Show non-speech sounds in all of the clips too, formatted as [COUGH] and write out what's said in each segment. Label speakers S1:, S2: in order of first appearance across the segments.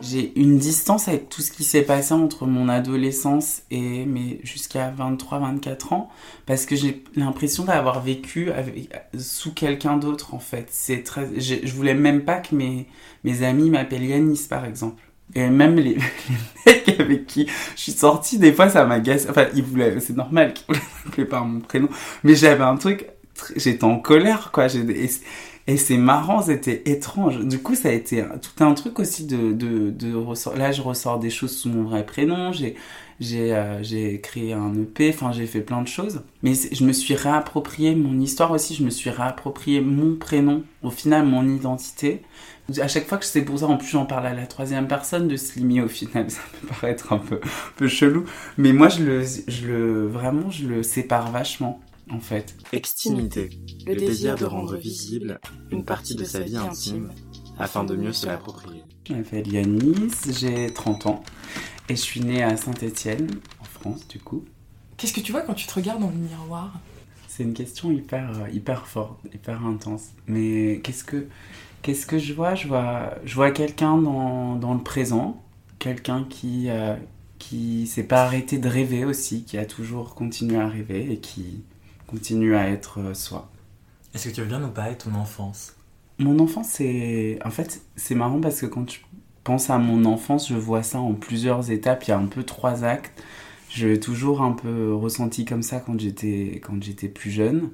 S1: J'ai une distance avec tout ce qui s'est passé entre mon adolescence et mais jusqu'à 23-24 ans parce que j'ai l'impression d'avoir vécu avec, sous quelqu'un d'autre en fait. C'est très, je voulais même pas que mes, mes amis m'appellent Yanis par exemple. Et même les, [LAUGHS] les, mecs avec qui je suis sortie, des fois ça m'agace. Enfin, ils voulaient, c'est normal qu'ils [LAUGHS] voulaient m'appeler par mon prénom. Mais j'avais un truc, j'étais en colère quoi. Et c'est marrant, c'était étrange. Du coup, ça a été tout un truc aussi de, de, de ressort. Là, je ressors des choses sous mon vrai prénom. J'ai, j'ai, euh, j'ai créé un EP. Enfin, j'ai fait plein de choses. Mais je me suis réapproprié mon histoire aussi. Je me suis réapproprié mon prénom. Au final, mon identité. À chaque fois que c'est pour ça, en plus, j'en parle à la troisième personne de Slimy. Au final, [LAUGHS] ça peut paraître un peu, un peu chelou. Mais moi, je le, je le, vraiment, je le sépare vachement en fait.
S2: Extimité, le, désir de rendre visible une partie de sa vie intime afin de mieux se l'approprier.
S1: Je m'appelle Yanis, j'ai 30 ans et je suis née à Saint-Étienne, en France du coup.
S3: Qu'est-ce que tu vois quand tu te regardes dans le miroir?
S1: C'est une question hyper, hyper forte, hyper intense. Mais qu'est-ce que, qu'est-ce que je vois? Je vois, je vois quelqu'un dans, dans le présent, quelqu'un qui, euh, qui s'est pas arrêté de rêver aussi, qui a toujours continué à rêver et qui continue à être euh, soi.
S4: Est-ce que tu veux bien nous parler de ton enfance?
S1: Mon enfance, c'est. En fait, c'est marrant parce que quand je pense à mon enfance, je vois ça en plusieurs étapes. Il y a un peu trois actes. Je l'ai toujours un peu ressenti comme ça quand j'étais, quand j'étais plus jeune.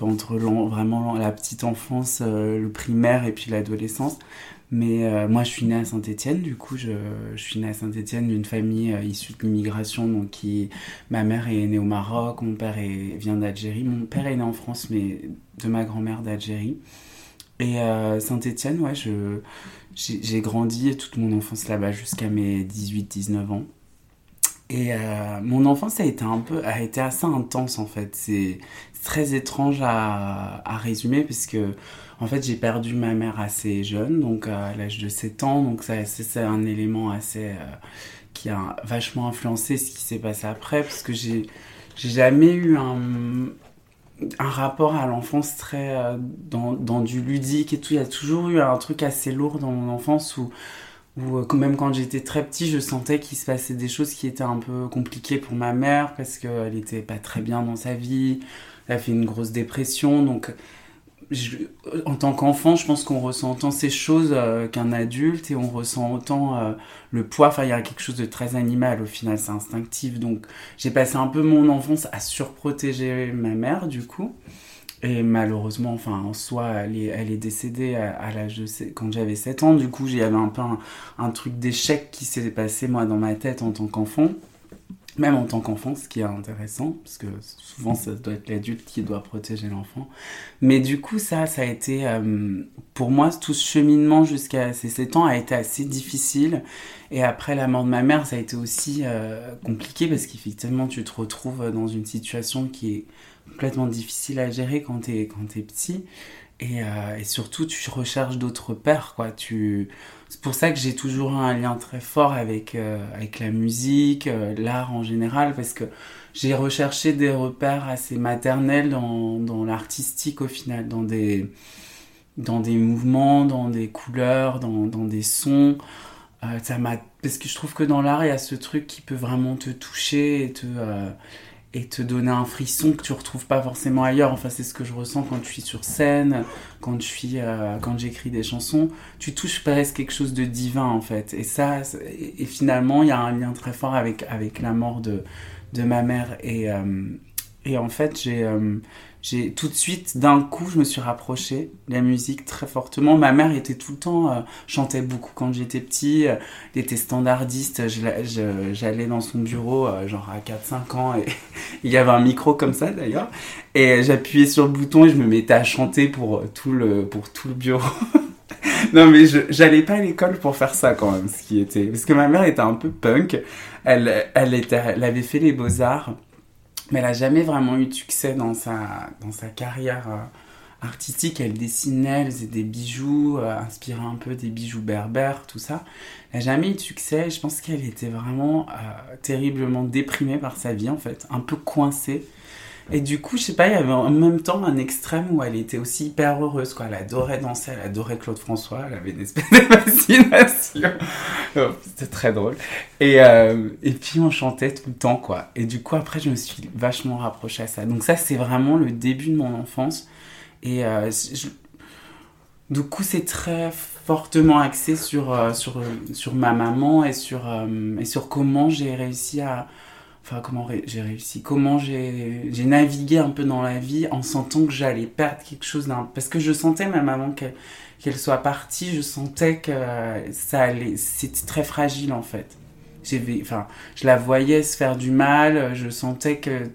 S1: Entre vraiment la petite enfance, euh, le primaire et puis l'adolescence. Mais euh, moi, je suis née à Saint-Étienne, du coup, je, suis née à Saint-Étienne d'une famille euh, issue de l'immigration. Donc, ma mère est née au Maroc, mon père vient d'Algérie. Mon père est né en France, mais de ma grand-mère d'Algérie. Et euh, Saint-Étienne, ouais, je, j'ai grandi toute mon enfance là-bas jusqu'à mes 18-19 ans. Et mon enfance a été un peu, a été assez intense en fait. C'est très étrange à, résumer parce que en fait, j'ai perdu ma mère assez jeune, donc à l'âge de 7 ans, donc ça, c'est un élément assez euh, qui a vachement influencé ce qui s'est passé après, parce que j'ai jamais eu un, un rapport à l'enfance très euh, dans, dans, du ludique et tout. Il y a toujours eu un truc assez lourd dans mon enfance où, euh, même quand j'étais très petit, je sentais qu'il se passait des choses qui étaient un peu compliquées pour ma mère parce qu'elle était pas très bien dans sa vie. Elle a fait une grosse dépression, donc en tant qu'enfant, je pense qu'on ressent autant ces choses euh, qu'un adulte et on ressent autant euh, le poids. Enfin, il y a quelque chose de très animal au final, c'est instinctif. Donc, j'ai passé un peu mon enfance à surprotéger ma mère, du coup. Et malheureusement, enfin, en soi, elle est, décédée à, l'âge quand j'avais 7 ans. Du coup, j'avais un peu un truc d'échec qui s'est passé, moi, dans ma tête en tant qu'enfant même en tant qu'enfant, ce qui est intéressant, parce que souvent ça doit être l'adulte qui doit protéger l'enfant. Mais du coup, ça, ça a été, euh, pour moi, tout ce cheminement jusqu'à ces 7 ans a été assez difficile. Et après la mort de ma mère, ça a été aussi euh, compliqué, parce qu'effectivement, tu te retrouves dans une situation qui est complètement difficile à gérer quand t'es petit. Et, euh, et, surtout, tu recherches d'autres pères, quoi. Tu c'est pour ça que j'ai toujours un lien très fort avec, euh, avec la musique, euh, l'art en général, parce que j'ai recherché des repères assez maternels dans, dans l'artistique au final, dans des, dans des mouvements, dans des couleurs, dans, dans des sons. Euh, ça. Parce que je trouve que dans l'art, il y a ce truc qui peut vraiment te toucher et te et te donner un frisson que tu retrouves pas forcément ailleurs. Enfin, c'est ce que je ressens quand je suis sur scène, quand je suis, euh, quand j'écris des chansons. Tu touches presque quelque chose de divin en fait. Et ça, et, finalement, il y a un lien très fort avec avec la mort de de ma mère et euh, et en fait, j'ai euh, tout de suite, d'un coup, je me suis rapprochée de la musique très fortement. Ma mère était tout le temps, euh, chantait beaucoup quand j'étais petit, euh, elle était standardiste. J'allais dans son bureau, euh, genre à 4-5 ans, et, [LAUGHS] Il y avait un micro comme ça d'ailleurs. Et j'appuyais sur le bouton et je me mettais à chanter pour tout le, pour tout le bureau. [LAUGHS] non mais j'allais pas à l'école pour faire ça quand même, ce qui était... Parce que ma mère était un peu punk. Elle, elle, était, elle avait fait les beaux-arts, mais elle a jamais vraiment eu de succès dans sa, dans sa carrière euh, artistique. Elle dessinait, elle faisait des bijoux, euh, un peu des bijoux berbères, tout ça. Elle n'a jamais eu de succès. Je pense qu'elle était vraiment euh, terriblement déprimée par sa vie, en fait, un peu coincée. Et du coup, je sais pas, il y avait en même temps un extrême où elle était aussi hyper heureuse, quoi. Elle adorait danser, elle adorait Claude François, elle avait une espèce de fascination. [LAUGHS] Oh, c'était très drôle. Et, euh, et puis, on chantait tout le temps, quoi. Et du coup, après, je me suis vachement rapprochée à ça. Donc ça, c'est vraiment le début de mon enfance. Et euh, du coup, c'est très fortement axé sur, euh, sur, sur ma maman et sur, et sur comment j'ai réussi à comment j'ai réussi, comment j'ai navigué un peu dans la vie en sentant que j'allais perdre quelque chose d'un... Parce que je sentais même avant qu'elle soit partie, je sentais que ça. C'était très fragile en fait. Enfin, je la voyais se faire du mal, je sentais que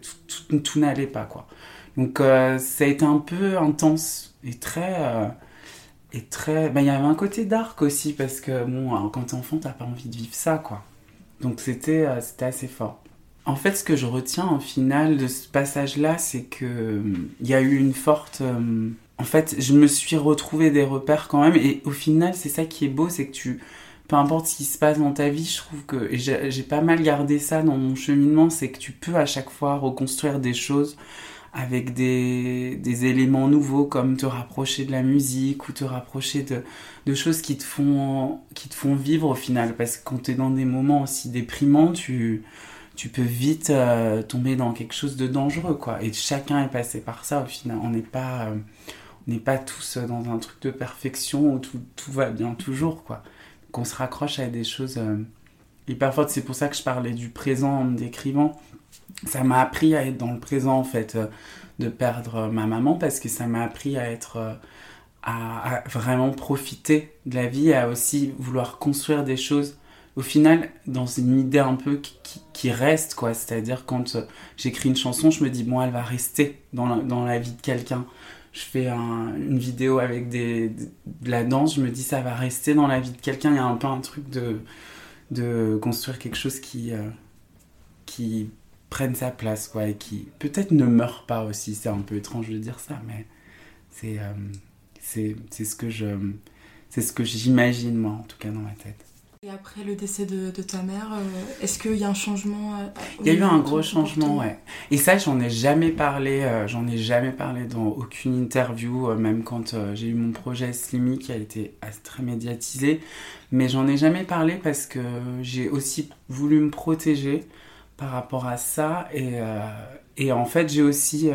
S1: tout, n'allait pas quoi. Donc euh, ça a été un peu intense et très... Euh, et très... Ben, il y avait un côté dark aussi parce que bon, quand t'es enfant, t'as pas envie de vivre ça quoi. Donc c'était euh, c'était assez fort. En fait, ce que je retiens au final de ce passage-là, c'est que euh, il y a eu une forte. Euh, en fait, je me suis retrouvé des repères quand même, et au final, c'est ça qui est beau, c'est que tu, peu importe ce qui se passe dans ta vie, je trouve que j'ai pas mal gardé ça dans mon cheminement, c'est que tu peux à chaque fois reconstruire des choses avec des, éléments nouveaux comme te rapprocher de la musique ou te rapprocher de, de, choses qui te, font, qui te font vivre au final. Parce que quand tu es dans des moments aussi déprimants, tu, tu peux vite euh, tomber dans quelque chose de dangereux, quoi. Et chacun est passé par ça, au final. On n'est pas, euh, pas tous dans un truc de perfection où tout, tout va bien toujours, quoi. Qu'on se raccroche à des choses euh, hyper fortes. C'est pour ça que je parlais du présent en me décrivant. Ça m'a appris à être dans le présent, en fait, de perdre ma maman, parce que ça m'a appris à être... À, à, vraiment profiter de la vie, à aussi vouloir construire des choses au final, dans une idée un peu qui, reste, quoi. C'est-à-dire, quand euh, j'écris une chanson, je me dis, bon, elle va rester dans la, dans la vie de quelqu'un. Je fais une vidéo avec des, de, la danse, je me dis, ça va rester dans la vie de quelqu'un. Il y a un peu un truc de, de construire quelque chose qui, euh, qui prenne sa place, quoi, et qui peut-être ne meurt pas aussi. C'est un peu étrange de dire ça, mais c'est euh, ce que je c'est ce que j'imagine moi en tout cas dans ma tête.
S3: Et après le décès de, ta mère, euh, est-ce qu'il y a un changement euh,
S1: Il y a eu un gros changement, ouais. Et ça, j'en ai jamais parlé, euh, j'en ai jamais parlé dans aucune interview, même quand j'ai eu mon projet Slimy qui a été très médiatisé. Mais j'en ai jamais parlé parce que j'ai aussi voulu me protéger par rapport à ça. Et, et en fait, j'ai aussi,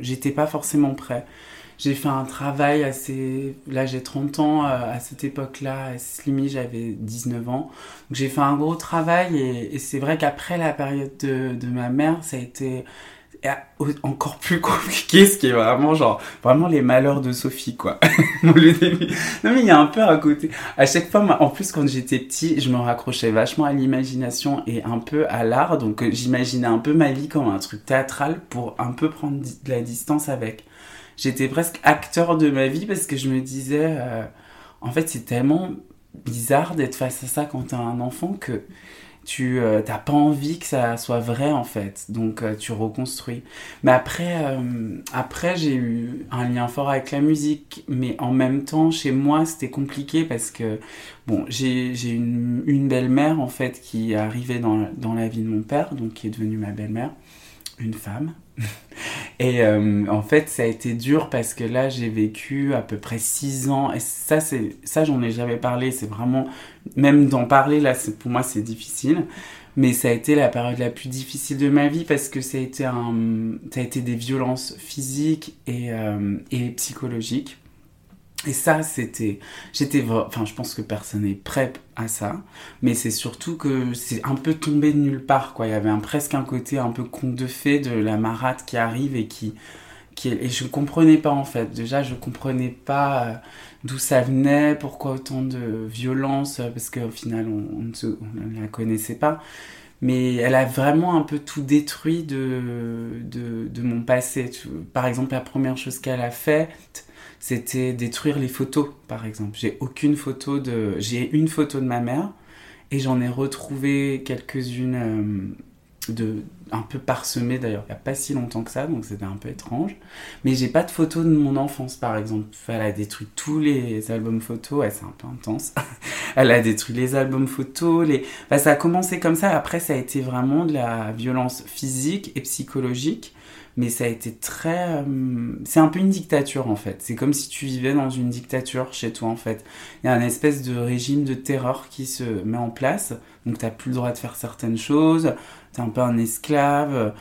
S1: j'étais pas forcément prêt j'ai fait un travail assez. Là, j'ai 30 ans. Euh, à cette époque-là, à Slimy, j'avais 19 ans. Donc, j'ai fait un gros travail. Et, c'est vrai qu'après la période de, de, ma mère, ça a été encore plus [LAUGHS] compliqué, ce qui est vraiment genre vraiment les malheurs de Sophie quoi. [LAUGHS] non mais il y a un peu à côté. À chaque fois, en plus quand j'étais petit, je me raccrochais vachement à l'imagination et un peu à l'art, donc euh, j'imaginais un peu ma vie comme un truc théâtral pour un peu prendre de la distance avec j'étais presque acteur de ma vie parce que je me disais, euh, en fait, c'est tellement bizarre d'être face à ça quand t'as un enfant que tu euh, t'as pas envie que ça soit vrai en fait. Donc euh, tu reconstruis. Mais après après j'ai eu un lien fort avec la musique. Mais en même temps chez moi c'était compliqué parce que bon j'ai une, une belle-mère en fait qui est arrivée dans, dans la vie de mon père donc qui est devenue ma belle-mère une femme [LAUGHS] et euh, en fait, ça a été dur parce que là, j'ai vécu à peu près 6 ans. Et ça, c'est ça j'en ai jamais parlé. C'est vraiment, même d'en parler, là, pour moi, c'est difficile. Mais ça a été la période la plus difficile de ma vie parce que ça a été, un, ça a été des violences physiques et, euh, et psychologiques. Et ça, c'était. J'étais. Enfin, je pense que personne n'est prêt à ça. Mais c'est surtout que c'est un peu tombé de nulle part, quoi. Il y avait presque un côté un peu conte de fées de la marate qui arrive et qui. qui et je comprenais pas, en fait. Déjà, je comprenais pas euh, d'où ça venait, pourquoi autant de violence, parce qu'au final, on, ne la connaissait pas. mais elle a vraiment un peu tout détruit de, de, de mon passé. Par exemple, la première chose qu'elle a faite, c'était détruire les photos, par exemple. J'ai aucune photo de. J'ai une photo de ma mère et j'en ai retrouvé quelques-unes euh, de un peu parsemées d'ailleurs. Il n'y a pas si longtemps que ça, donc c'était un peu étrange. Mais j'ai pas de photos de mon enfance, par exemple. Elle a détruit tous les albums photos. Ouais, c'est un peu intense. [LAUGHS] Elle a détruit les albums photos. Les... ça a commencé comme ça. Après, ça a été vraiment de la violence physique et psychologique mais ça a été très... Euh, c'est un peu une dictature en fait. C'est comme si tu vivais dans une dictature chez toi en fait. Il y a un espèce de régime de terreur qui se met en place. Donc t'as plus le droit de faire certaines choses, t'es un peu un esclave,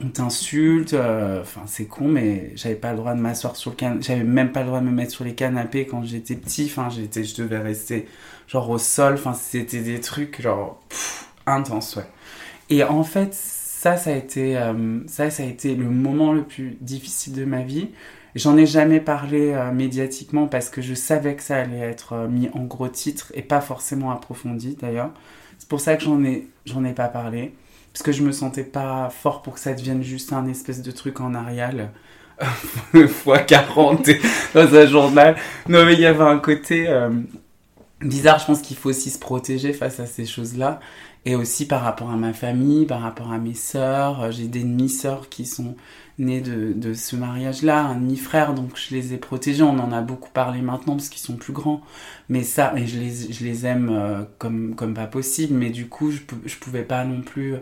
S1: on t'insulte, euh, enfin c'est con mais j'avais pas le droit de m'asseoir sur le canapé, j'avais même pas le droit de me mettre sur les canapés quand j'étais petit, enfin j'étais, je devais rester genre au sol, enfin c'était des trucs genre intenses ouais. Et en fait ça, ça a été, euh, ça, ça a été le moment le plus difficile de ma vie. J'en ai jamais parlé euh, médiatiquement parce que je savais que ça allait être euh, mis en gros titre et pas forcément approfondi d'ailleurs. C'est pour ça que j'en ai, j'en ai pas parlé parce que je me sentais pas fort pour que ça devienne juste un espèce de truc en Arial [LAUGHS] fois 40 dans un journal. Non mais il y avait un côté bizarre. Je pense qu'il faut aussi se protéger face à ces choses-là et aussi par rapport à ma famille, par rapport à mes sœurs. Euh, j'ai des demi-sœurs qui sont nées de, de ce mariage-là, un demi-frère, donc je les ai protégés. On en a beaucoup parlé maintenant parce qu'ils sont plus grands. Mais ça, et je les, je les aime euh, comme, comme pas possible, mais du coup, je, je pouvais pas non plus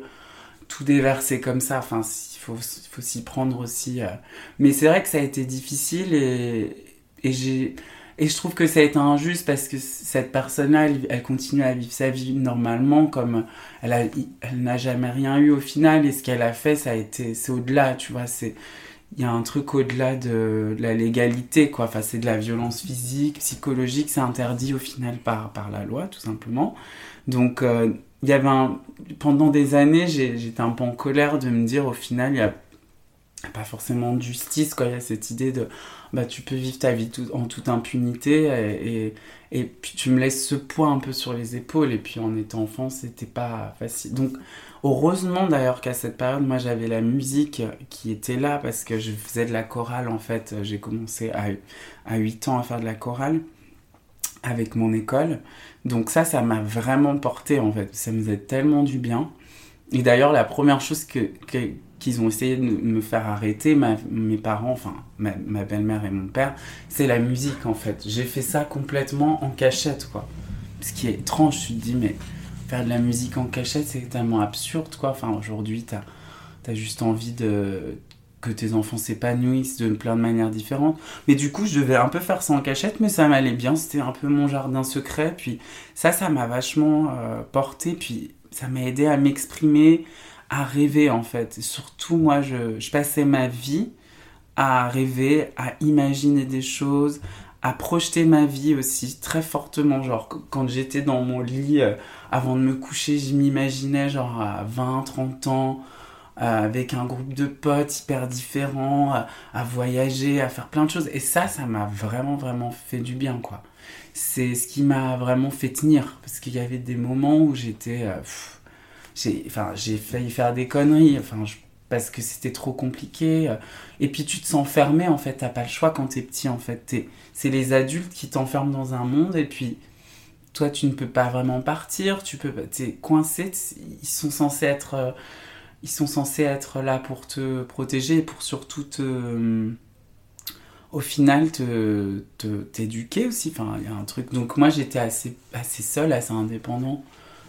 S1: tout déverser comme ça. Enfin, il faut, faut s'y prendre aussi. Euh. Mais c'est vrai que ça a été difficile et, et j'ai et je trouve que ça a été injuste parce que cette personne-là, elle, continue à vivre sa vie normalement, comme elle, elle n'a jamais rien eu au final. Et ce qu'elle a fait, ça a été, c'est au-delà, tu vois. C'est, il y a un truc au-delà de, la légalité, quoi. Enfin, c'est de la violence physique, psychologique. C'est interdit au final par, par la loi, tout simplement. Donc, euh, il y avait un, pendant des années, j'étais un peu en colère de me dire, au final, il y a pas forcément de justice, quoi. Il y a cette idée de, bah, tu peux vivre ta vie en toute impunité et, puis tu me laisses ce poids un peu sur les épaules. Et puis en étant enfant, c'était pas facile. Donc, heureusement d'ailleurs qu'à cette période, moi j'avais la musique qui était là parce que je faisais de la chorale en fait. J'ai commencé à, à 8 ans à faire de la chorale avec mon école. Donc ça, ça m'a vraiment porté en fait. Ça me faisait tellement du bien. Et d'ailleurs, la première chose que, qu'ils ont essayé de me faire arrêter, mes parents, enfin ma, belle-mère et mon père, c'est la musique en fait. J'ai fait ça complètement en cachette quoi. Ce qui est étrange, tu te dis mais faire de la musique en cachette c'est tellement absurde quoi. Enfin aujourd'hui t'as as juste envie de que tes enfants s'épanouissent de plein de manières différentes. Mais du coup, je devais un peu faire ça en cachette, mais ça m'allait bien. C'était un peu mon jardin secret. Puis ça, ça m'a vachement euh, porté. Puis ça m'a aidé à m'exprimer, à rêver en fait. surtout moi, je, passais ma vie à rêver, à imaginer des choses, à projeter ma vie aussi très fortement. Genre quand j'étais dans mon lit euh, avant de me coucher, je m'imaginais genre à 20, 30 ans. Euh, avec un groupe de potes hyper différents, euh, à voyager, à faire plein de choses. Et ça, ça m'a vraiment, vraiment fait du bien, quoi. C'est ce qui m'a vraiment fait tenir. Parce qu'il y avait des moments où j'étais j'ai enfin, failli faire des conneries, enfin, parce que c'était trop compliqué. Et puis tu te sens en fait, t'as pas le choix quand t'es petit, en fait. c'est les adultes qui t'enferment dans un monde, et puis toi, tu ne peux pas vraiment partir, tu peux, t'es coincé, ils sont censés être... ils sont censés être là pour te protéger et pour surtout te au final te t'éduquer aussi enfin il y a un truc donc moi j'étais assez assez seule assez indépendant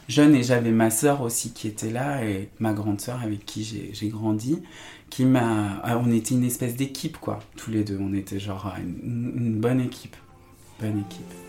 S1: jeune et j'avais ma sœur aussi qui était là et ma grande sœur avec qui j'ai grandi qui m'a ah, on était une espèce d'équipe quoi tous les deux. On était genre une, une bonne équipe. Bonne équipe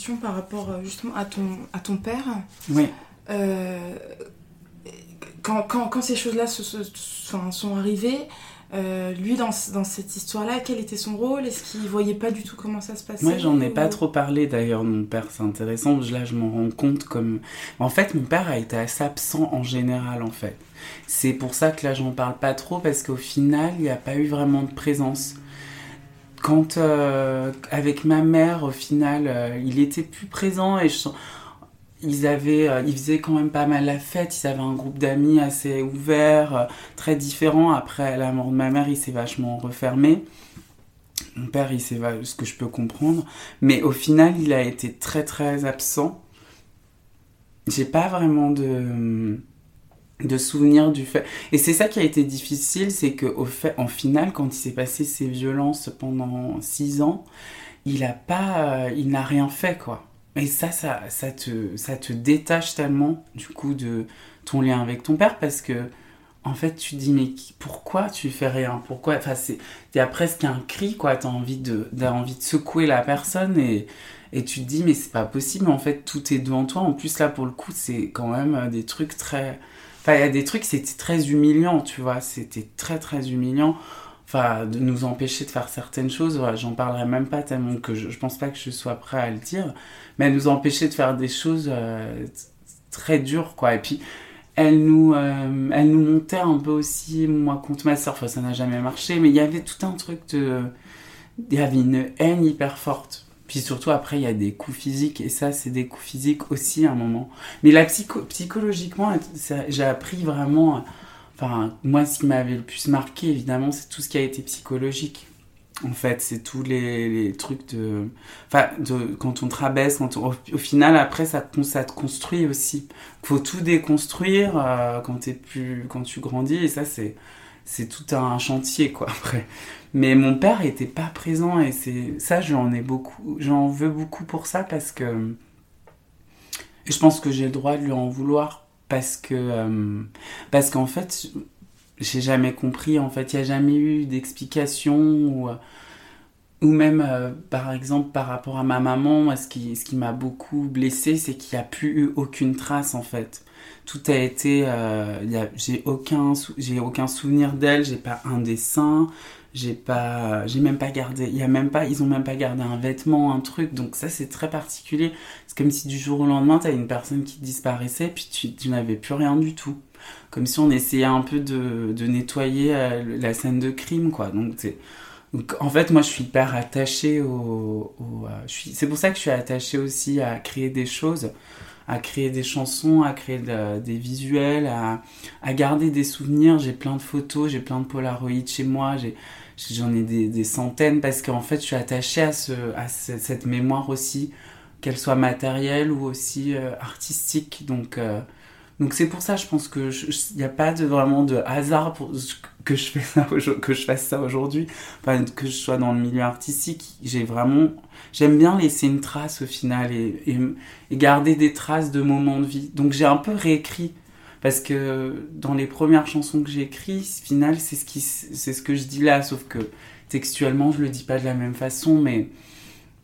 S3: question par rapport euh, justement à ton, à ton père.
S1: Oui.
S3: Euh, quand, quand, quand, ces choses-là se, se, enfin, sont arrivées, euh, lui, dans, dans cette histoire-là, quel était son rôle? Est-ce qu'il voyait pas du tout comment ça se passait?
S1: Moi, j'en ai
S3: ou...
S1: pas trop parlé d'ailleurs mon père, c'est intéressant. Là, je m'en rends compte comme. En fait, mon père a été assez absent en général, en fait. C'est pour ça que là, j'en parle pas trop, parce qu'au final, il n'y a pas eu vraiment de présence. Quand, euh, avec ma mère, au final, euh, il était plus présent et je ils avaient, euh, ils faisaient quand même pas mal la fête. Ils avaient un groupe d'amis assez ouvert, euh, très différent. Après la mort de ma mère, il s'est vachement refermé. Mon père, il s'est ce que je peux comprendre. Mais au final, il a été très très absent. J'ai pas vraiment de de souvenirs du fait. Et c'est ça qui a été difficile, c'est que au fait, en final, quand il s'est passé ces violences pendant six ans, il a pas, euh, il n'a rien fait quoi. Et ça, ça, ça, te, ça te détache tellement, du coup, de ton lien avec ton père, parce que, en fait, tu dis, mais pourquoi tu fais rien? Pourquoi? Enfin, c'est, y a presque un cri, quoi. T'as envie t'as envie de secouer la personne et, et tu te dis, mais c'est pas possible, en fait, tout est devant toi. En plus, là, pour le coup, c'est quand même des trucs très. Enfin, il y a des trucs, c'était très humiliant, tu vois. C'était très, très humiliant. Enfin de nous empêcher de faire certaines choses. Voilà, j'en parlerai même pas tellement que je, je pense pas que je sois prêt à le dire. Mais nous empêcher de faire des choses euh, très dures quoi. Et puis elle nous euh, elle nous montait un peu aussi moi contre ma soeur enfin ça n'a jamais marché. Mais il y avait tout un truc de il y avait une haine hyper forte puis surtout après il y a des coups physiques et ça c'est des coups physiques aussi à un moment mais la psycho psychologiquement j'ai appris vraiment Enfin, moi, ce qui m'avait le plus marqué, évidemment, c'est tout ce qui a été psychologique. En fait, c'est tous les, trucs de. Enfin, de, quand on te rabaisse, quand au, final, après, ça, ça te construit aussi. Il faut tout déconstruire euh, quand, es plus, quand tu grandis, et ça, c'est tout un chantier, quoi, après. Mais mon père était pas présent, et c'est ça, j'en ai beaucoup. J'en veux beaucoup pour ça, parce que. Je pense que j'ai le droit de lui en vouloir parce que euh, parce qu'en fait j'ai jamais compris en fait il n'y a jamais eu d'explication ou ou même euh, par exemple par rapport à ma maman ce qui ce qui m'a beaucoup blessé c'est qu'il n'y a plus eu aucune trace en fait tout a été euh, j'ai aucun j'ai aucun souvenir d'elle j'ai pas un dessin j'ai pas j'ai même pas gardé il y a même pas ils ont même pas gardé un vêtement un truc. Donc ça c'est très particulier. C'est comme si du jour au lendemain t'as une personne qui disparaissait puis tu, tu n'avais plus rien du tout. Comme si on essayait un peu de, de nettoyer euh, la scène de crime quoi. Donc c'est donc en fait moi je suis hyper attachée au, euh, je suis c'est pour ça que je suis attachée aussi à créer des choses à créer des chansons, à créer de, des visuels, à, à, garder des souvenirs. J'ai plein de photos, j'ai plein de Polaroids chez moi, j'en ai, des, centaines parce qu'en fait je suis attachée à, ce, à ce, cette mémoire aussi, qu'elle soit matérielle ou aussi euh, artistique. Donc euh, donc c'est pour ça, je pense que il n'y a pas de, vraiment de hasard pour que je, fais ça, fasse ça aujourd'hui, que je sois dans le milieu artistique. J'ai vraiment, j'aime bien laisser une trace au final et, garder des traces de moments de vie. Donc j'ai un peu réécrit parce que dans les premières chansons que j'ai écrites, au final c'est ce qui, c'est ce que je dis là, sauf que textuellement je le dis pas de la même façon, mais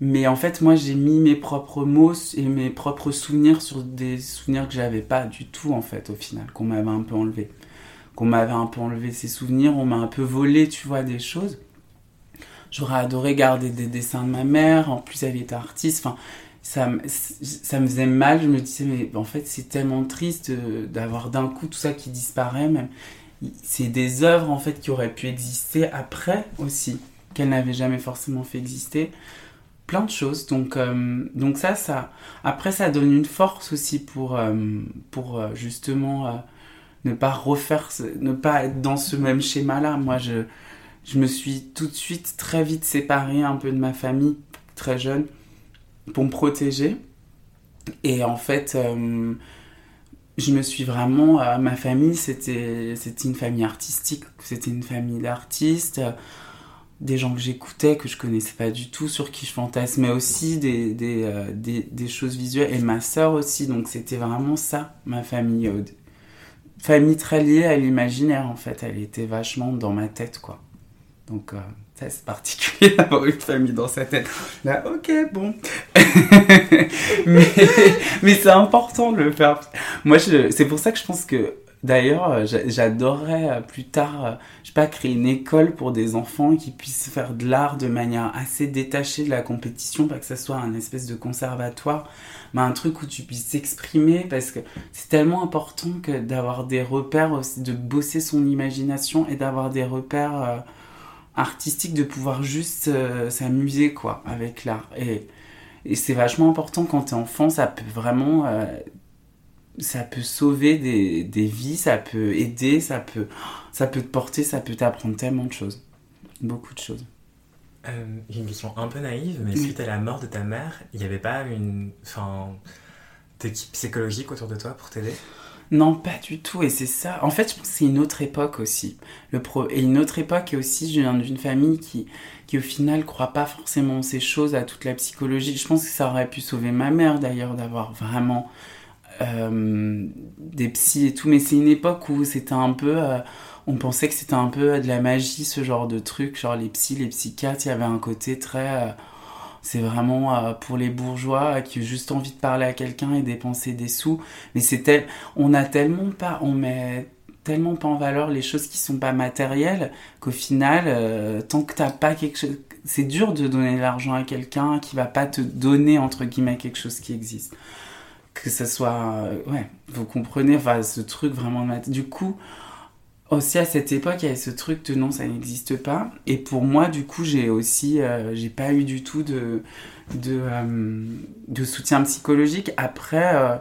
S1: mais en fait, moi, j'ai mis mes propres mots et mes propres souvenirs sur des souvenirs que j'avais pas du tout, en fait, au final, qu'on m'avait un peu enlevé. Qu'on m'avait un peu enlevé ces souvenirs, on m'a un peu volé, tu vois, des choses. J'aurais adoré garder des dessins de ma mère, en plus, elle était artiste, enfin, ça, ça me faisait mal, je me disais, mais en fait, c'est tellement triste d'avoir d'un coup tout ça qui disparaît, même. C'est des œuvres, en fait, qui auraient pu exister après aussi, qu'elle n'avait jamais forcément fait exister plein de choses. Donc, euh, donc ça, ça, après, ça donne une force aussi pour, euh, pour euh, justement ne pas refaire, ne pas être dans ce même schéma-là. Moi, je, je me suis tout de suite très vite séparée un peu de ma famille, très jeune, pour me protéger. Et en fait, je me suis vraiment, ma famille, c'était, une famille artistique, c'était une famille d'artistes des gens que j'écoutais, que je connaissais pas du tout, sur qui je fantasmais aussi, des, des, euh, des, des, choses visuelles, et ma sœur aussi, donc c'était vraiment ça, ma famille. Euh, famille très liée à l'imaginaire, en fait, elle était vachement dans ma tête, quoi. Donc, euh, c'est particulier [LAUGHS] d'avoir une famille dans sa tête. Là, ok, bon. [LAUGHS] mais mais c'est important de le faire. Moi, c'est pour ça que je pense que, d'ailleurs, euh, j'a- j'adorerais euh, plus tard, euh, je sais pas, créer une école pour des enfants qui puissent faire de l'art de manière assez détachée de la compétition, pas que ça soit un espèce de conservatoire, mais un truc où tu puisses s'exprimer, parce que c'est tellement important que d'avoir des repères aussi, de bosser son imagination et d'avoir des repères artistiques, de pouvoir juste euh, s'amuser, quoi, avec l'art. Et, et c'est vachement important quand t'es enfant, ça peut vraiment... euh, ça peut sauver des, des vies, ça peut aider, ça peut, ça peut te porter, ça peut t'apprendre tellement de choses. Beaucoup de choses.
S4: Euh, J'ai une question un peu naïve, mais
S1: Oui.
S4: suite à la mort de ta mère, il n'y avait pas une enfin, d'équipe psychologique autour de toi pour t'aider?
S1: Non, pas du tout. Et c'est ça. En fait, je pense que c'est une autre époque aussi. Le pro... Et une autre époque, et aussi, je viens d'une famille qui, qui, au final, croit pas forcément ces choses à toute la psychologie. Je pense que ça aurait pu sauver ma mère, d'ailleurs, d'avoir vraiment euh, des psys et tout. Mais c'est une époque où c'était un peu. euh, on pensait que c'était un peu de la magie, ce genre de truc. Genre les psys, les psychiatres, il y avait un côté très. euh, c'est vraiment euh, pour les bourgeois qui ont juste envie de parler à quelqu'un et dépenser des sous. Mais c'est tel- on a tellement pas, on met tellement pas en valeur les choses qui sont pas matérielles qu'au final, euh, tant que t'as pas quelque chose, c'est dur de donner de l'argent à quelqu'un qui va pas te donner entre guillemets quelque chose qui existe. Que ce soit, euh, ouais, vous comprenez, enfin ce truc vraiment. mat- Du coup, aussi à cette époque, il y avait ce truc de non, ça n'existe pas. Et pour moi, du coup, j'ai aussi, euh, j'ai pas eu du tout de de, euh, soutien psychologique. Après, euh,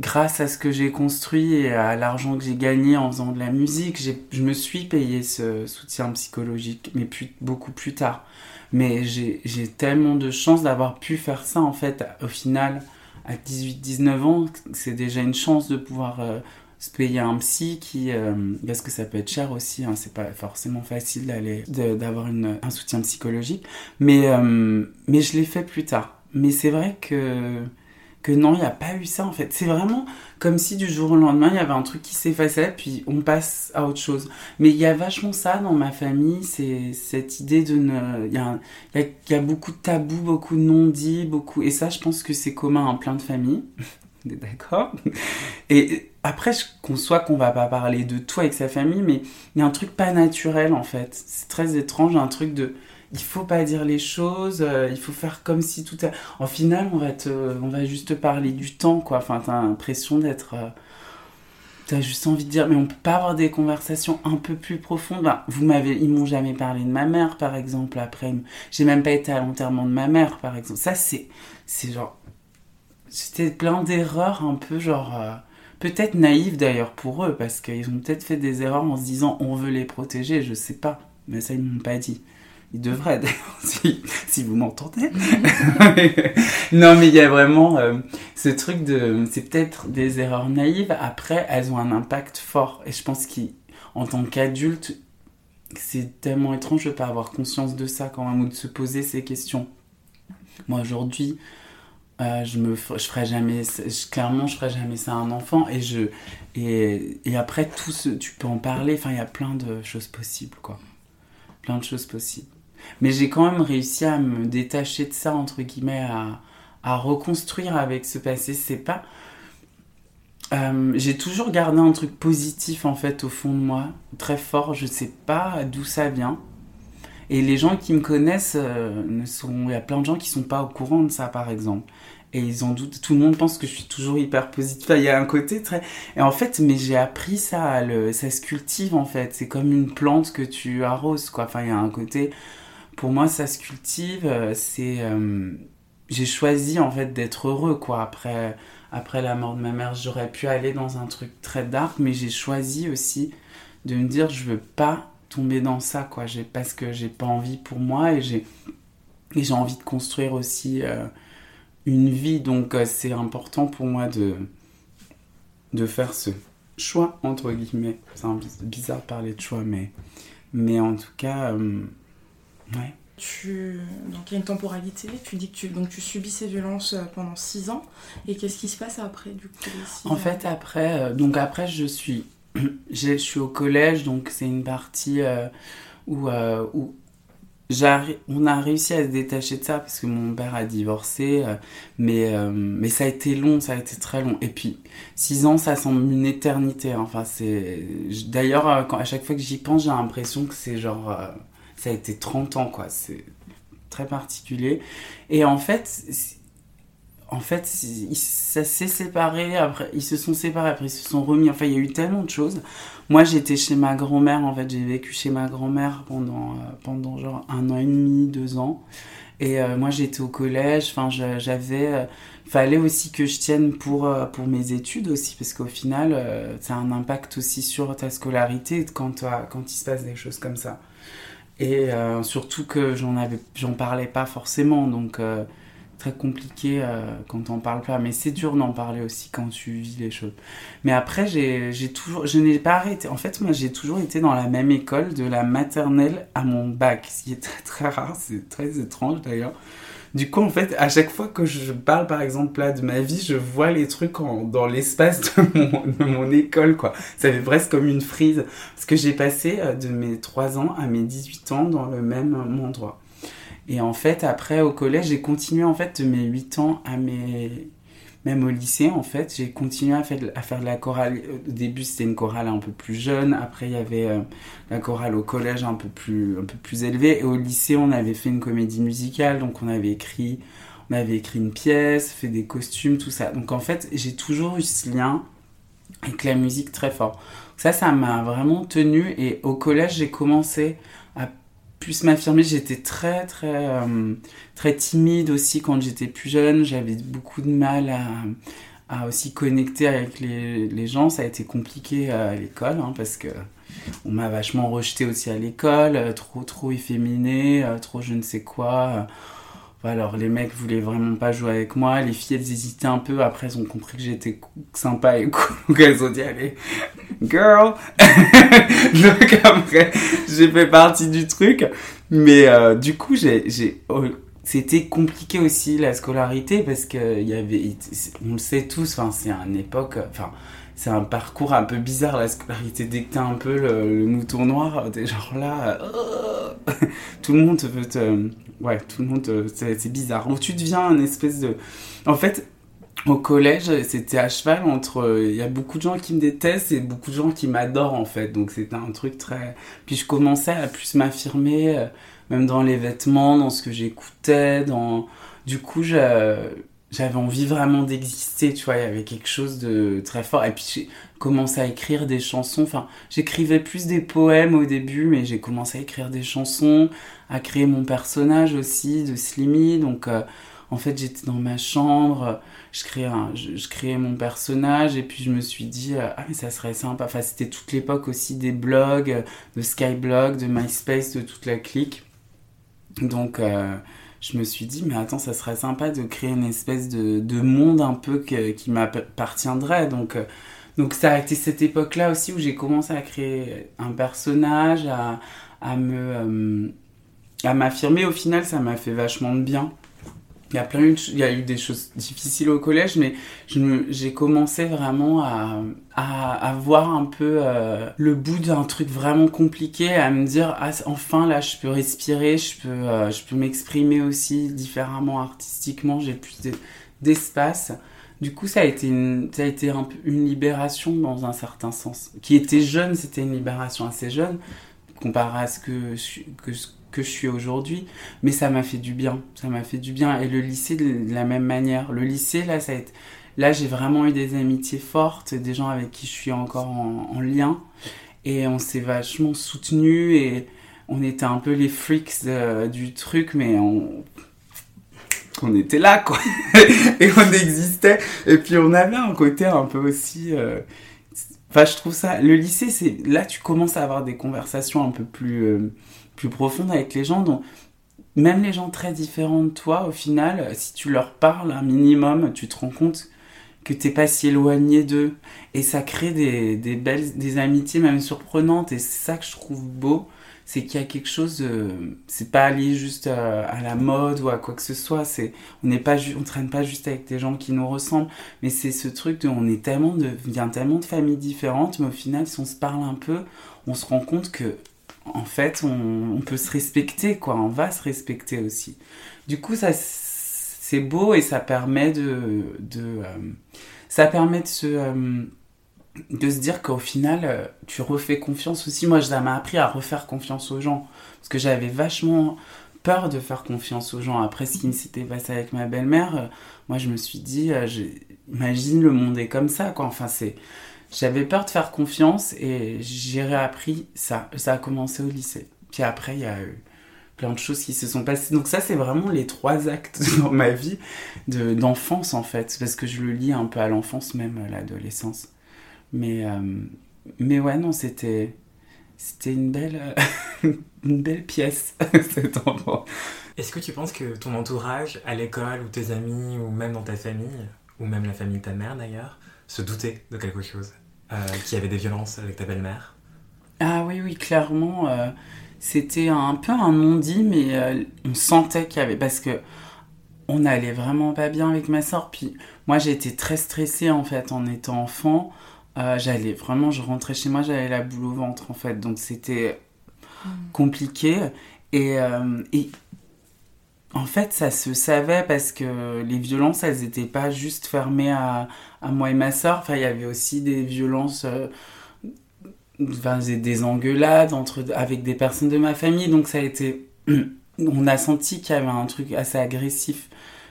S1: grâce à ce que j'ai construit et à l'argent que j'ai gagné en faisant de la musique, je me suis payé ce soutien psychologique, mais beaucoup plus tard. Mais j'ai tellement de chance d'avoir pu faire ça, en fait, au final, à 18-19 ans, c'est déjà une chance de pouvoir se payer un psy qui euh, parce que ça peut être cher aussi hein, c'est pas forcément facile d'aller d'avoir un soutien psychologique. Mais euh, mais je l'ai fait plus tard. Mais c'est vrai que que non il n'y a pas eu ça en fait. C'est vraiment comme si du jour au lendemain il y avait un truc qui s'effaçait puis on passe à autre chose. Mais il y a vachement ça dans ma famille c'est cette idée de ne il y a, y, y a beaucoup de tabous beaucoup de non-dits beaucoup et ça je pense que c'est commun à plein de familles. [LAUGHS] D'accord? Et après, je conçois qu'on va pas parler de tout avec sa famille, mais il y a un truc pas naturel en fait. C'est très étrange, un truc de. Il faut pas dire les choses, euh, il faut faire comme si tout. A... En final, on va te, on va juste te parler du temps, quoi. Enfin, t'as l'impression d'être. euh, T'as juste envie de dire, mais on peut pas avoir des conversations un peu plus profondes. Vous m'avez, ils m'ont jamais parlé de ma mère, par exemple. Après, j'ai même pas été à l'enterrement de ma mère, par exemple. Ça, c'est, c'est genre, c'était plein d'erreurs, un peu genre. euh, peut-être naïves d'ailleurs pour eux, parce qu'ils ont peut-être fait des erreurs en se disant on veut les protéger, je sais pas, mais ça ils m'ont pas dit. Ils devraient [LAUGHS] d'ailleurs, si, si vous m'entendez. [LAUGHS] non mais il y a vraiment euh, ce truc de... C'est peut-être des erreurs naïves, après elles ont un impact fort, et je pense qu'en tant qu'adulte, c'est tellement étrange de pas avoir conscience de ça quand même, ou de se poser ces questions. Moi aujourd'hui, euh, je me je ferai jamais je- clairement je ferai jamais ça à un enfant et je et, et après tout ce tu peux en parler enfin il y a plein de choses possibles quoi. Plein de choses possibles. Mais j'ai quand même réussi à me détacher de ça entre guillemets à, à reconstruire avec ce passé c'est pas euh, j'ai toujours gardé un truc positif en fait au fond de moi très fort je sais pas d'où ça vient et les gens qui me connaissent, euh, ne sont... il y a plein de gens qui sont pas au courant de ça, par exemple. Et ils en doutent. Tout le monde pense que je suis toujours hyper positive. Il y a un côté très. Et en fait, mais j'ai appris ça. Ça se cultive en fait. C'est comme une plante que tu arroses, quoi. Enfin, il y a un côté. Pour moi, ça se cultive. euh, C'est. euh, J'ai choisi en fait d'être heureux, quoi. Après, après la mort de ma mère, j'aurais pu aller dans un truc très dark, mais j'ai choisi aussi de me dire je veux pas tomber dans ça quoi. J'ai parce que j'ai pas envie pour moi et j'ai et j'ai envie de construire aussi euh, une vie. Donc euh, c'est important pour moi de de faire ce choix entre guillemets. C'est bizarre de parler de choix mais mais en tout cas euh, ouais.
S3: Tu... Donc il y a une temporalité, tu dis que tu, donc, tu subis ces violences pendant 6 ans, et qu'est-ce qui se passe après du coup
S1: En fait, après, donc après, je suis, [CLEARS THROAT] je suis au collège, donc c'est une partie euh, où, euh, où on a réussi à se détacher de ça parce que mon père a divorcé, euh, mais, mais ça a été long, ça a été très long. Et puis, six ans, ça semble une éternité. Hein. Enfin. D'ailleurs, à chaque fois que j'y pense, j'ai l'impression que c'est genre. ça a été 30 ans, quoi. C'est très particulier. Et en fait, en fait, ça s'est séparé, après, ils se sont séparés, après ils se sont remis, enfin il y a eu tellement de choses. Moi j'étais chez ma grand-mère, en fait j'ai vécu chez ma grand-mère pendant, euh, pendant genre un an et demi, deux ans. Et euh, moi j'étais au collège, enfin j'avais... Euh, fallait aussi que je tienne pour, pour mes études aussi, parce qu'au final, ça a un impact aussi sur ta scolarité quand, quand il se passe des choses comme ça. Et surtout que j'en parlais pas forcément, donc très compliqué euh, quand on parle pas, mais c'est dur d'en parler aussi quand tu vis les choses. Mais après, j'ai toujours, je n'ai pas arrêté. En fait, moi, j'ai toujours été dans la même école, de la maternelle à mon bac, ce qui est très très rare, c'est très étrange d'ailleurs. Du coup, en fait, à chaque fois que je parle, par exemple, là, de ma vie, je vois les trucs dans l'espace de mon, de mon, école, quoi. Ça fait presque comme une frise. Parce que j'ai passé euh, de mes 3 ans à mes 18 ans dans le même endroit. Et en fait, après, au collège, j'ai continué, en fait, de mes 8 ans à mes... Même au lycée, en fait, j'ai continué à faire, à faire de la chorale. Au début, c'était une chorale un peu plus jeune. Après, il y avait euh, la chorale au collège un peu, plus, un peu plus élevée. Et au lycée, on avait fait une comédie musicale. Donc, on avait écrit, on avait écrit une pièce, fait des costumes, tout ça. Donc, en fait, j'ai toujours eu ce lien avec la musique très fort. Ça, ça m'a vraiment tenu. Et au collège, j'ai commencé plus m'affirmer. J'étais très, très, euh, très timide aussi quand j'étais plus jeune. J'avais beaucoup de mal à, aussi connecter avec les, gens. Ça a été compliqué à l'école hein, parce que on m'a vachement rejeté aussi à l'école. Euh, trop, trop efféminé, euh, trop je ne sais quoi. Alors les mecs voulaient vraiment pas jouer avec moi, les filles elles hésitaient un peu, après elles ont compris que j'étais sympa et [LAUGHS] cool, donc elles ont dit allez, girl. [LAUGHS] Donc après j'ai fait partie du truc, mais euh, du coup j'ai... Oh, c'était compliqué aussi la scolarité parce que il y avait, on le sait tous, enfin c'est époque, enfin c'est un parcours un peu bizarre la scolarité. Dès que t'as un peu le, mouton noir, t'es genre là, euh, [LAUGHS] tout le monde veut te, ouais, tout le monde, c'est bizarre. Ou tu deviens un espèce de, en fait, au collège, c'était à cheval entre, il y a beaucoup de gens qui me détestent et beaucoup de gens qui m'adorent en fait. Donc c'était un truc très, puis je commençais à plus m'affirmer, euh, même dans les vêtements, dans ce que j'écoutais, dans, du coup, je j'avais envie vraiment d'exister, tu vois, il y avait quelque chose de très fort. Et puis j'ai commencé à écrire des chansons, enfin, j'écrivais plus des poèmes au début, mais j'ai commencé à écrire des chansons, à créer mon personnage aussi de Slimmy. Donc, euh, en fait, j'étais dans ma chambre, je créais, je, créais mon personnage, et puis je me suis dit, euh, ah, mais ça serait sympa. Enfin, c'était toute l'époque aussi des blogs, de Skyblog, de MySpace, de toute la clique. Donc, euh, je me suis dit, mais attends, ça serait sympa de créer une espèce de, de monde un peu qui m'appartiendrait. Donc, euh, donc ça a été cette époque-là aussi où j'ai commencé à créer un personnage, à, à me... Euh, à m'affirmer. Au final, ça m'a fait vachement de bien. Il y a plein il y a eu des choses difficiles au collège, mais j'ai commencé vraiment à, à, voir un peu euh, le bout d'un truc vraiment compliqué, à me dire ah, enfin là je peux respirer, je peux, euh, je peux m'exprimer aussi différemment artistiquement, j'ai plus d'espace. Du coup, ça a été une, ça a été un, une libération dans un certain sens. Qui était jeune, c'était une libération assez jeune, comparé à ce que, que je suis aujourd'hui, mais ça m'a fait du bien, ça m'a fait du bien. Et le lycée de la même manière. Le lycée, là, ça a été... là j'ai vraiment eu des amitiés fortes, des gens avec qui je suis encore en, lien, et on s'est vachement soutenus, et on était un peu les freaks du truc, mais on, on était là, quoi. [LAUGHS] et on existait. Et puis on avait un côté un peu aussi. Euh, enfin, je trouve ça. Le lycée, c'est là tu commences à avoir des conversations un peu plus euh, plus profonde avec les gens dont même les gens très différents de toi, au final, si tu leur parles un minimum, tu te rends compte que t'es pas si éloigné d'eux. Et ça crée des, des, belles, des amitiés même surprenantes. Et c'est ça que je trouve beau, c'est qu'il y a quelque chose c'est pas lié juste à, la mode ou à quoi que ce soit. C'est, on n'est pas, traîne pas juste avec des gens qui nous ressemblent. Mais c'est ce truc de, on est tellement de, vient tellement de familles différentes, mais au final, si on se parle un peu, on se rend compte que en fait, on, peut se respecter, quoi. On va se respecter aussi. Du coup, ça, c'est beau et ça permet de, euh, ça permet de se, euh, de se dire qu'au final, euh, tu refais confiance aussi. Moi, ça m'a appris à refaire confiance aux gens parce que j'avais vachement peur de faire confiance aux gens. Après ce qui s'était passé avec ma belle-mère, moi, je me suis dit, imagine le monde est comme ça, quoi. Enfin, c'est j'avais peur de faire confiance et j'ai réappris ça. Ça a commencé au lycée. Puis après, il y a eu plein de choses qui se sont passées. Donc ça, c'est vraiment les trois actes [LAUGHS] dans ma vie d'enfance, en fait. Parce que je le lis un peu à l'enfance, même à l'adolescence. Mais, euh, mais ouais, non, c'était... C'était une belle, [LAUGHS] une belle pièce, [LAUGHS] cet endroit.
S4: Est-ce que tu penses que ton entourage, à l'école, ou tes amis, ou même dans ta famille, ou même la famille de ta mère d'ailleurs, se douter de quelque chose euh, Qu'il y avait des violences avec ta belle-mère
S1: Ah oui, oui, clairement. Euh, c'était un peu un non-dit, mais euh, on sentait qu'il y avait. Parce que on allait vraiment pas bien avec ma soeur. Puis moi, j'ai été très stressée en fait en étant enfant. j'allais vraiment, je rentrais chez moi, j'avais la boule au ventre en fait. Donc c'était mmh. compliqué. Et, et en fait, ça se savait parce que les violences, elles n'étaient pas juste fermées à, moi et ma soeur. Enfin, il y avait aussi des violences, euh, des engueulades entre, avec des personnes de ma famille. Donc, ça a été. [CLEARS THROAT] On a senti qu'il y avait un truc assez agressif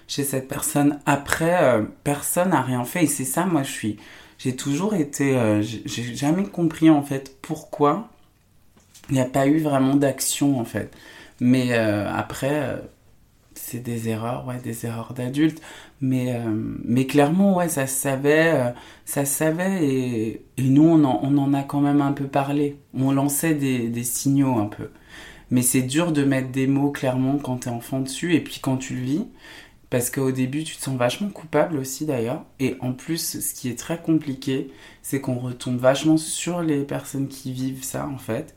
S1: chez cette personne. Après, euh, personne n'a rien fait. Et c'est ça, moi, je suis. J'ai toujours été. Euh, j'ai jamais compris, en fait, pourquoi il n'y a pas eu vraiment d'action, en fait. Mais après c'est des erreurs, ouais, des erreurs d'adultes. Mais, euh, mais clairement, ouais, ça se savait, euh, ça savait et, et nous, on en, on en, a quand même un peu parlé. On lançait des, des signaux un peu. Mais c'est dur de mettre des mots clairement quand t'es enfant dessus et puis quand tu le vis. Parce qu'au début, tu te sens vachement coupable aussi d'ailleurs. Et en plus, ce qui est très compliqué, c'est qu'on retombe vachement sur les personnes qui vivent ça en fait.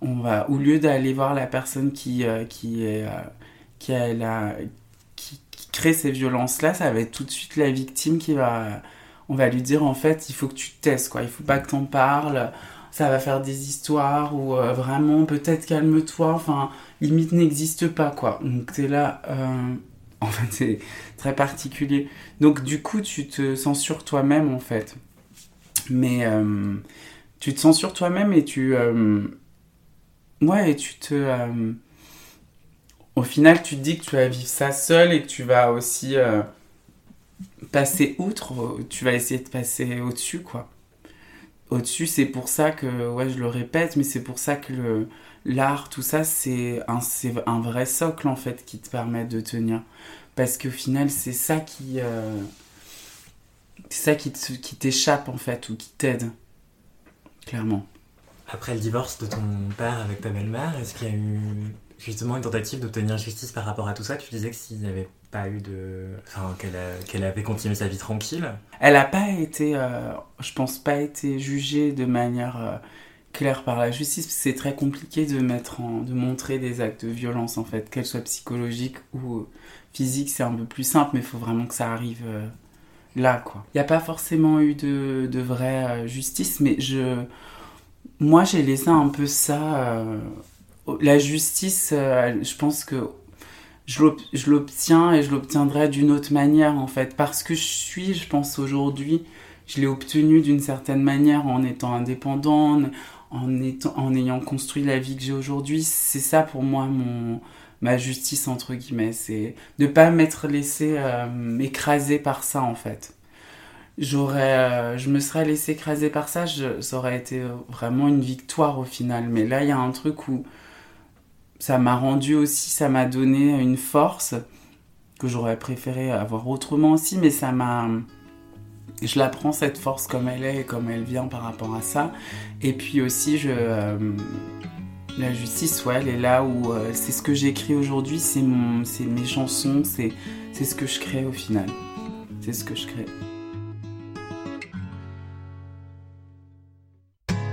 S1: On va, au lieu d'aller voir la personne qui, euh, qui est qui, crée ces violences-là, ça va être tout de suite la victime qui va... On va lui dire en fait, il faut que tu te testes, quoi. Il faut pas que t'en parles. Ça va faire des histoires ou euh, vraiment peut-être calme-toi. Enfin, limite n'existe pas, quoi. Donc t'es là... Euh... [LAUGHS] En fait, c'est très particulier. Donc du coup, tu te censures toi-même, en fait. Mais euh, tu te censures toi-même et tu... Euh, ouais, et tu te au final, tu te dis que tu vas vivre ça seul et que tu vas aussi euh, passer outre, tu vas essayer de passer au-dessus, quoi. Au-dessus, c'est pour ça que, ouais, je le répète, mais c'est pour ça que l'art, tout ça, c'est un, vrai socle, en fait, qui te permet de tenir. Parce qu'au final, c'est ça qui... Euh, c'est ça qui t'échappe, en fait, ou qui t'aide. Clairement.
S4: Après le divorce de ton père avec ta belle-mère, est-ce qu'il y a eu justement une tentative d'obtenir justice par rapport à tout ça. Tu disais que s'il pas eu de. Enfin, qu'elle, avait continué sa vie tranquille.
S1: Elle n'a pas été, euh, je pense, pas été jugée de manière euh, claire par la justice. C'est très compliqué de, mettre en, de montrer des actes de violence, en fait, qu'elles soient psychologiques ou physiques. C'est un peu plus simple, mais il faut vraiment que ça arrive. Euh, là, quoi. Il n'y a pas forcément eu de, de vraie justice, mais je. Moi, j'ai laissé un peu ça la justice, euh, je pense que je l'obtiens et je l'obtiendrai d'une autre manière en fait. Parce que je suis, je pense aujourd'hui, je l'ai obtenu d'une certaine manière en étant indépendant, en, étant, en ayant construit la vie que j'ai aujourd'hui. C'est ça pour moi mon, ma justice entre guillemets. C'est de pas m'être laissé euh, écraser par ça en fait. J'aurais, euh, je me serais laissé écraser par ça, ça aurait été vraiment une victoire au final. Mais là, il y a un truc où ça m'a rendu aussi, ça m'a donné une force que j'aurais préféré avoir autrement aussi, mais ça m'a... Je la prends cette force comme elle est et comme elle vient par rapport à ça. Et puis aussi, je... Euh, la justice, ouais, elle est là où euh, c'est ce que j'écris aujourd'hui, c'est mes chansons, c'est ce que je crée au final. C'est ce que je crée.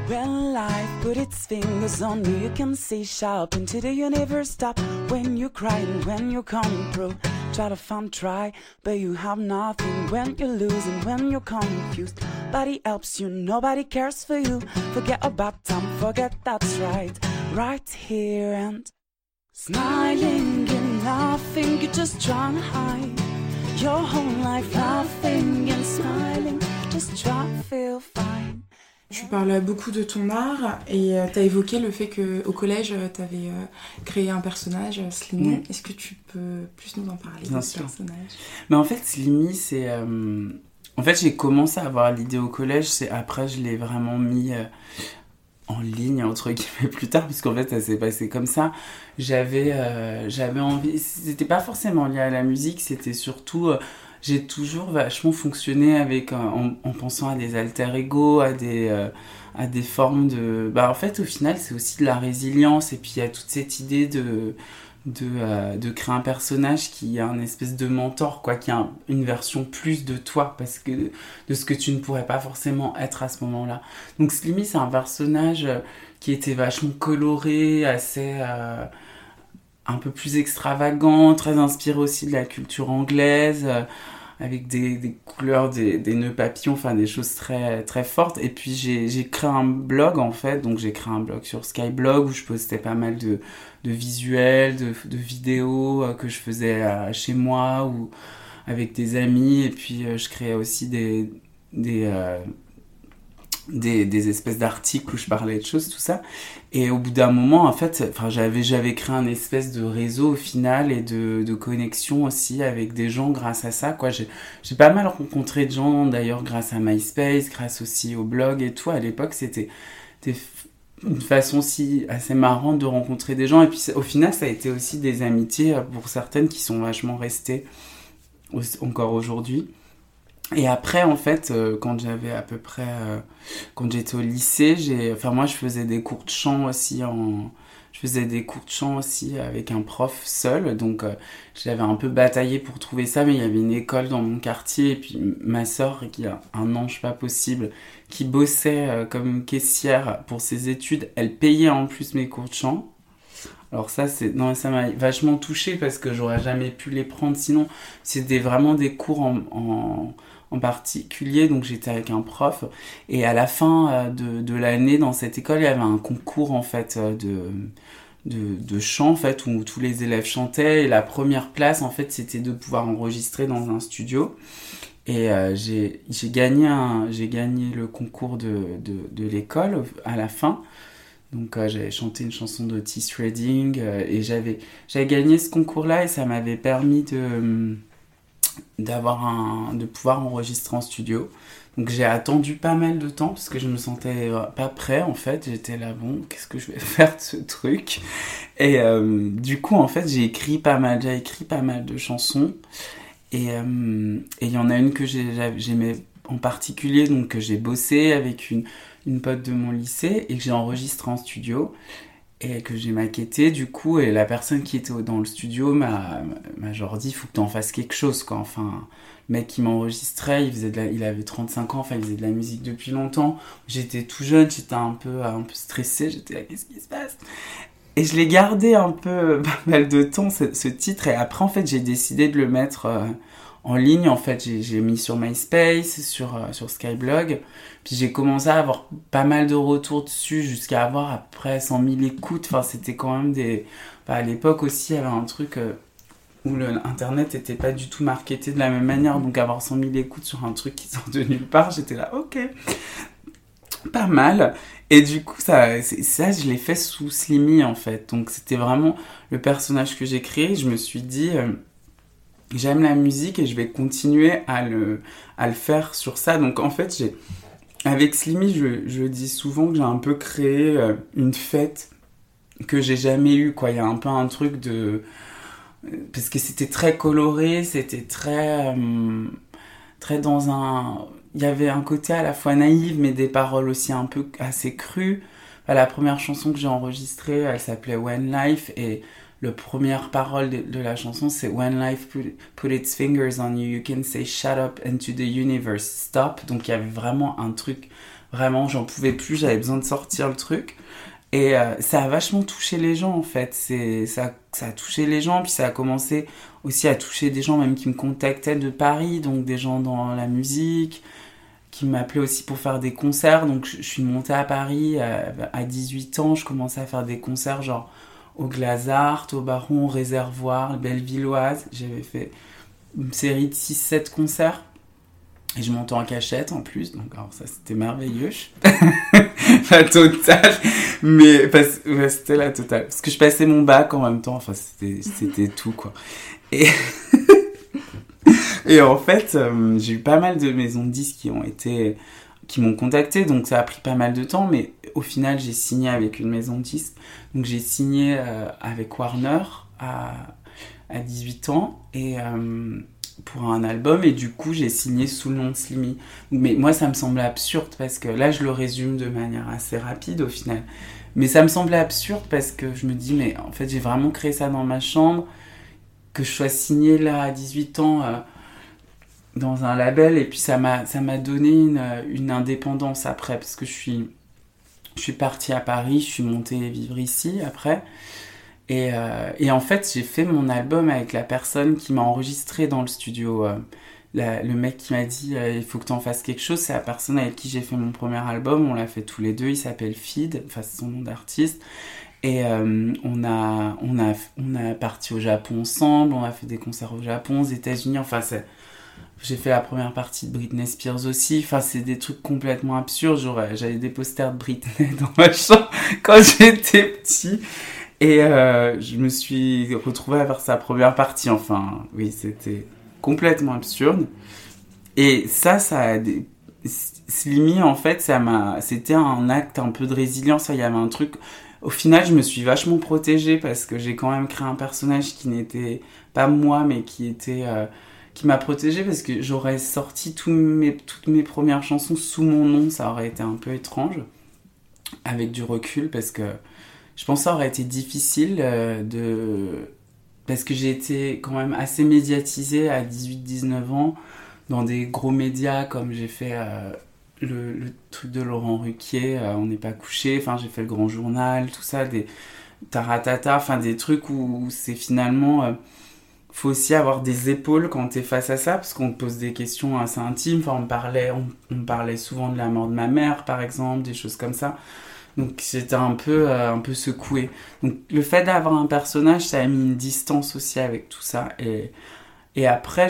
S1: When life put its fingers on you, you can see sharp into the universe. Stop when you're crying, when you're coming through. Try to find, try, but you have nothing when you're losing, when you're confused. Nobody helps you, nobody cares for you. Forget about time, forget that's right.
S5: right here and smiling and laughing. You're just trying to hide your whole life, laughing and smiling.
S3: Tu parles beaucoup de ton art et tu as évoqué le fait qu'au collège, tu avais créé un personnage, Slimy.
S1: Mm.
S3: Est-ce que tu peux plus nous en parler
S1: Bien
S3: de ce personnage?
S1: Mais en fait, Slimy, c'est. euh, En fait, j'ai commencé à avoir l'idée au collège, c'est après, je l'ai vraiment mis euh, en ligne, entre guillemets, plus tard, parce qu'en fait, ça s'est passé comme ça. J'avais euh, j'avais envie. C'était pas forcément lié à la musique, c'était surtout. euh, j'ai toujours vachement fonctionné avec euh, en, en pensant à des alter ego, à des euh, à des formes de bah en fait au final c'est aussi de la résilience. Et puis il y a toute cette idée de de, euh, de créer un personnage qui a un espèce de mentor quoi qui a un- une version plus de toi parce que de ce que tu ne pourrais pas forcément être à ce moment-là. Donc Slimy c'est un personnage qui était vachement coloré assez euh, un peu plus extravagant, très inspiré aussi de la culture anglaise, euh, avec des, couleurs, des, nœuds papillons, enfin des choses très, très fortes. Et puis j'ai créé un blog en fait, donc j'ai créé un blog sur Skyblog où je postais pas mal de, visuels, de, vidéos euh, que je faisais euh, chez moi ou avec des amis. Et puis je créais aussi des, des, des, espèces d'articles où je parlais de choses, tout ça. Et au bout d'un moment, en fait, j'avais, j'avais créé un espèce de réseau au final et de, de connexion aussi avec des gens grâce à ça, quoi. J'ai, pas mal rencontré de gens, d'ailleurs, grâce à MySpace, grâce aussi au blog et tout. À l'époque, c'était, une façon si assez marrante de rencontrer des gens. Et puis, au final, ça a été aussi des amitiés euh, pour certaines qui sont vachement restées encore aujourd'hui. Et après, en fait, euh, quand j'avais à peu près, euh, quand j'étais au lycée, j'ai, enfin moi, je faisais des cours de chant aussi en, je faisais des cours de chant aussi avec un prof seul, donc euh, j'avais un peu bataillé pour trouver ça, mais il y avait une école dans mon quartier, et puis ma sœur, qui a un ange pas possible, qui bossait euh, comme caissière pour ses études, elle payait en plus mes cours de chant. Alors ça, c'est non, ça m'a vachement touché parce que j'aurais jamais pu les prendre sinon. C'était vraiment des cours en, en particulier, donc j'étais avec un prof. Et à la fin euh, de, de l'année, dans cette école, il y avait un concours en fait euh, de, de, de chant en fait où tous les élèves chantaient. Et la première place en fait, c'était de pouvoir enregistrer dans un studio. Et euh, j'ai gagné, gagné le concours de, de, de l'école à la fin. Donc j'avais chanté une chanson d'Otis Redding euh, et j'avais j'avais gagné ce concours-là et ça m'avait permis de hum, d'avoir un de pouvoir enregistrer en studio. Donc j'ai attendu pas mal de temps parce que je me sentais euh, pas prêt en fait. J'étais là bon, qu'est-ce que je vais [LAUGHS] faire de ce truc? Et euh, du coup en fait j'ai écrit pas mal, j'ai écrit pas mal de chansons et euh, il y en a une que j'ai- j'aimais en particulier donc que j'ai bossé avec une une pote de mon lycée et que j'ai enregistré en studio et que j'ai maquetté du coup et la personne qui était dans le studio m'a m'a genre dit faut que tu en fasses quelque chose quoi. Enfin le mec qui m'enregistrait il faisait de la- il avait 35 ans enfin il faisait de la musique depuis longtemps. J'étais tout jeune j'étais un peu un peu stressée j'étais là qu'est-ce qui se passe? Et je l'ai gardé un peu [LAUGHS] pas mal de temps ce, ce titre et après en fait j'ai décidé de le mettre euh, en ligne en fait j'ai mis sur MySpace sur euh, sur Skyblog puis j'ai commencé à avoir pas mal de retours dessus jusqu'à avoir après 100 000 écoutes. Enfin, c'était quand même des. Enfin, à l'époque aussi, il y avait un truc euh, où le internet était pas du tout marketé de la même manière. Donc avoir 100 000 écoutes sur un truc qui [LAUGHS] sort de nulle part, j'étais là, ok, pas mal. Et du coup, ça, ça je l'ai fait sous Slimy en fait. Donc c'était vraiment le personnage que j'ai créé. Je me suis dit. euh, J'aime la musique et je vais continuer à le, à le faire sur ça. Donc en fait, j'ai, avec Slimy, je, je dis souvent que j'ai un peu créé euh, une fête que j'ai jamais eue, quoi. Il y a un peu un truc de... Parce que c'était très coloré, c'était très... euh, très dans un... Il y avait un côté à la fois naïf, mais des paroles aussi un peu assez crues. La première chanson que j'ai enregistrée, elle s'appelait When Life, et la première parole de, la chanson, c'est When life put, put its fingers on you, you can say shut up and to the universe stop. Donc il y avait vraiment un truc, vraiment, j'en pouvais plus, j'avais besoin de sortir le truc. Et euh, ça a vachement touché les gens en fait. Ça, ça a touché les gens, puis ça a commencé aussi à toucher des gens même qui me contactaient de Paris, donc des gens dans la musique. qui m'appelait aussi pour faire des concerts. Donc je, suis montée à Paris à, à 18 ans. Je commençais à faire des concerts genre au Glazart, au Baron, au Réservoir, Bellevilloise. J'avais fait une série de 6-7 concerts. Et je montais en cachette en plus, donc alors ça c'était merveilleux. [LAUGHS] la totale, mais parce- ouais, c'était la totale. Parce que je passais mon bac en même temps, enfin c'était c'était [LAUGHS] tout quoi. Et, [LAUGHS] et en fait, euh, j'ai eu pas mal de maisons de disques qui ont été qui m'ont contacté, donc ça a pris pas mal de temps, mais au final j'ai signé avec une maison de. Donc j'ai signé euh, avec Warner à, à 18 ans et euh, pour un album et du coup j'ai signé sous le nom de Slimy. Mais moi ça me semblait absurde parce que là je le résume de manière assez rapide au final. Mais ça me semblait absurde parce que je me dis mais en fait j'ai vraiment créé ça dans ma chambre, que je sois signé là à 18 ans euh, dans un label et puis ça m'a ça m'a donné une, une indépendance après parce que je suis je suis partie à Paris, je suis montée vivre ici après. Et, euh, et en fait, j'ai fait mon album avec la personne qui m'a enregistré dans le studio. euh, le mec qui m'a dit euh, il faut que tu en fasses quelque chose, c'est la personne avec qui j'ai fait mon premier album. On l'a fait tous les deux. Il s'appelle Feed, enfin c'est son nom d'artiste. Et on a on a on a parti au Japon ensemble. On a fait des concerts au Japon, aux États-Unis. Enfin c'est j'ai fait la première partie de Britney Spears aussi. Enfin, c'est des trucs complètement absurdes. J'aurais- J'avais des posters de Britney [LAUGHS] dans ma chambre [LAUGHS] quand j'étais petit. Et euh, je me suis retrouvée à faire sa première partie. Enfin, oui, c'était complètement absurde. Et ça, ça a des... En fait, ça m'a... C'était un acte un peu de résilience. Il y avait un truc... Au final, je me suis vachement protégée parce que j'ai quand même créé un personnage qui n'était pas moi, mais qui était... euh, qui m'a protégée parce que j'aurais sorti mes, toutes mes premières chansons sous mon nom, ça aurait été un peu étrange, avec du recul, parce que je pense que ça aurait été difficile euh, de... Parce que j'ai été quand même assez médiatisée à 18-19 ans, dans des gros médias, comme j'ai fait euh, le, le truc de Laurent Ruquier, euh, On n'est pas couché, enfin j'ai fait le Grand Journal, tout ça, des taratata, enfin des trucs où c'est finalement... faut aussi avoir des épaules quand t'es face à ça, parce qu'on te pose des questions assez intimes. Enfin, on parlait, on, parlait souvent de la mort de ma mère, par exemple, des choses comme ça. Donc j'étais un peu, euh, un peu le fait d'avoir un personnage, ça a mis une distance aussi avec tout ça. Et, après,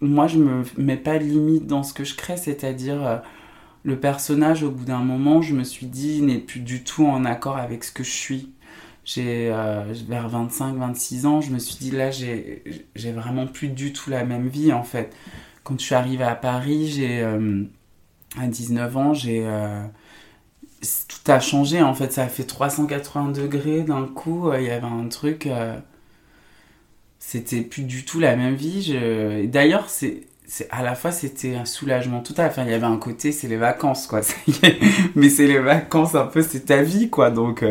S1: moi, je me mets pas limite dans ce que je crée, c'est-à-dire euh, le personnage, au bout d'un moment, je me suis dit, n'est plus du tout en accord avec ce que je suis j'ai euh, vers 25-26 ans, je me suis dit là j'ai vraiment plus du tout la même vie en fait. Quand je suis arrivée à Paris, j'ai euh, à 19 ans, j'ai euh, tout a changé en fait, ça a fait 380 degrés d'un coup, euh, il y avait un truc euh, c'était plus du tout la même vie. Je... D'ailleurs, c'est à la fois c'était un soulagement total. Enfin, il y avait un côté, c'est les vacances, quoi. [LAUGHS] Mais c'est les vacances, un peu, c'est ta vie, quoi. Donc,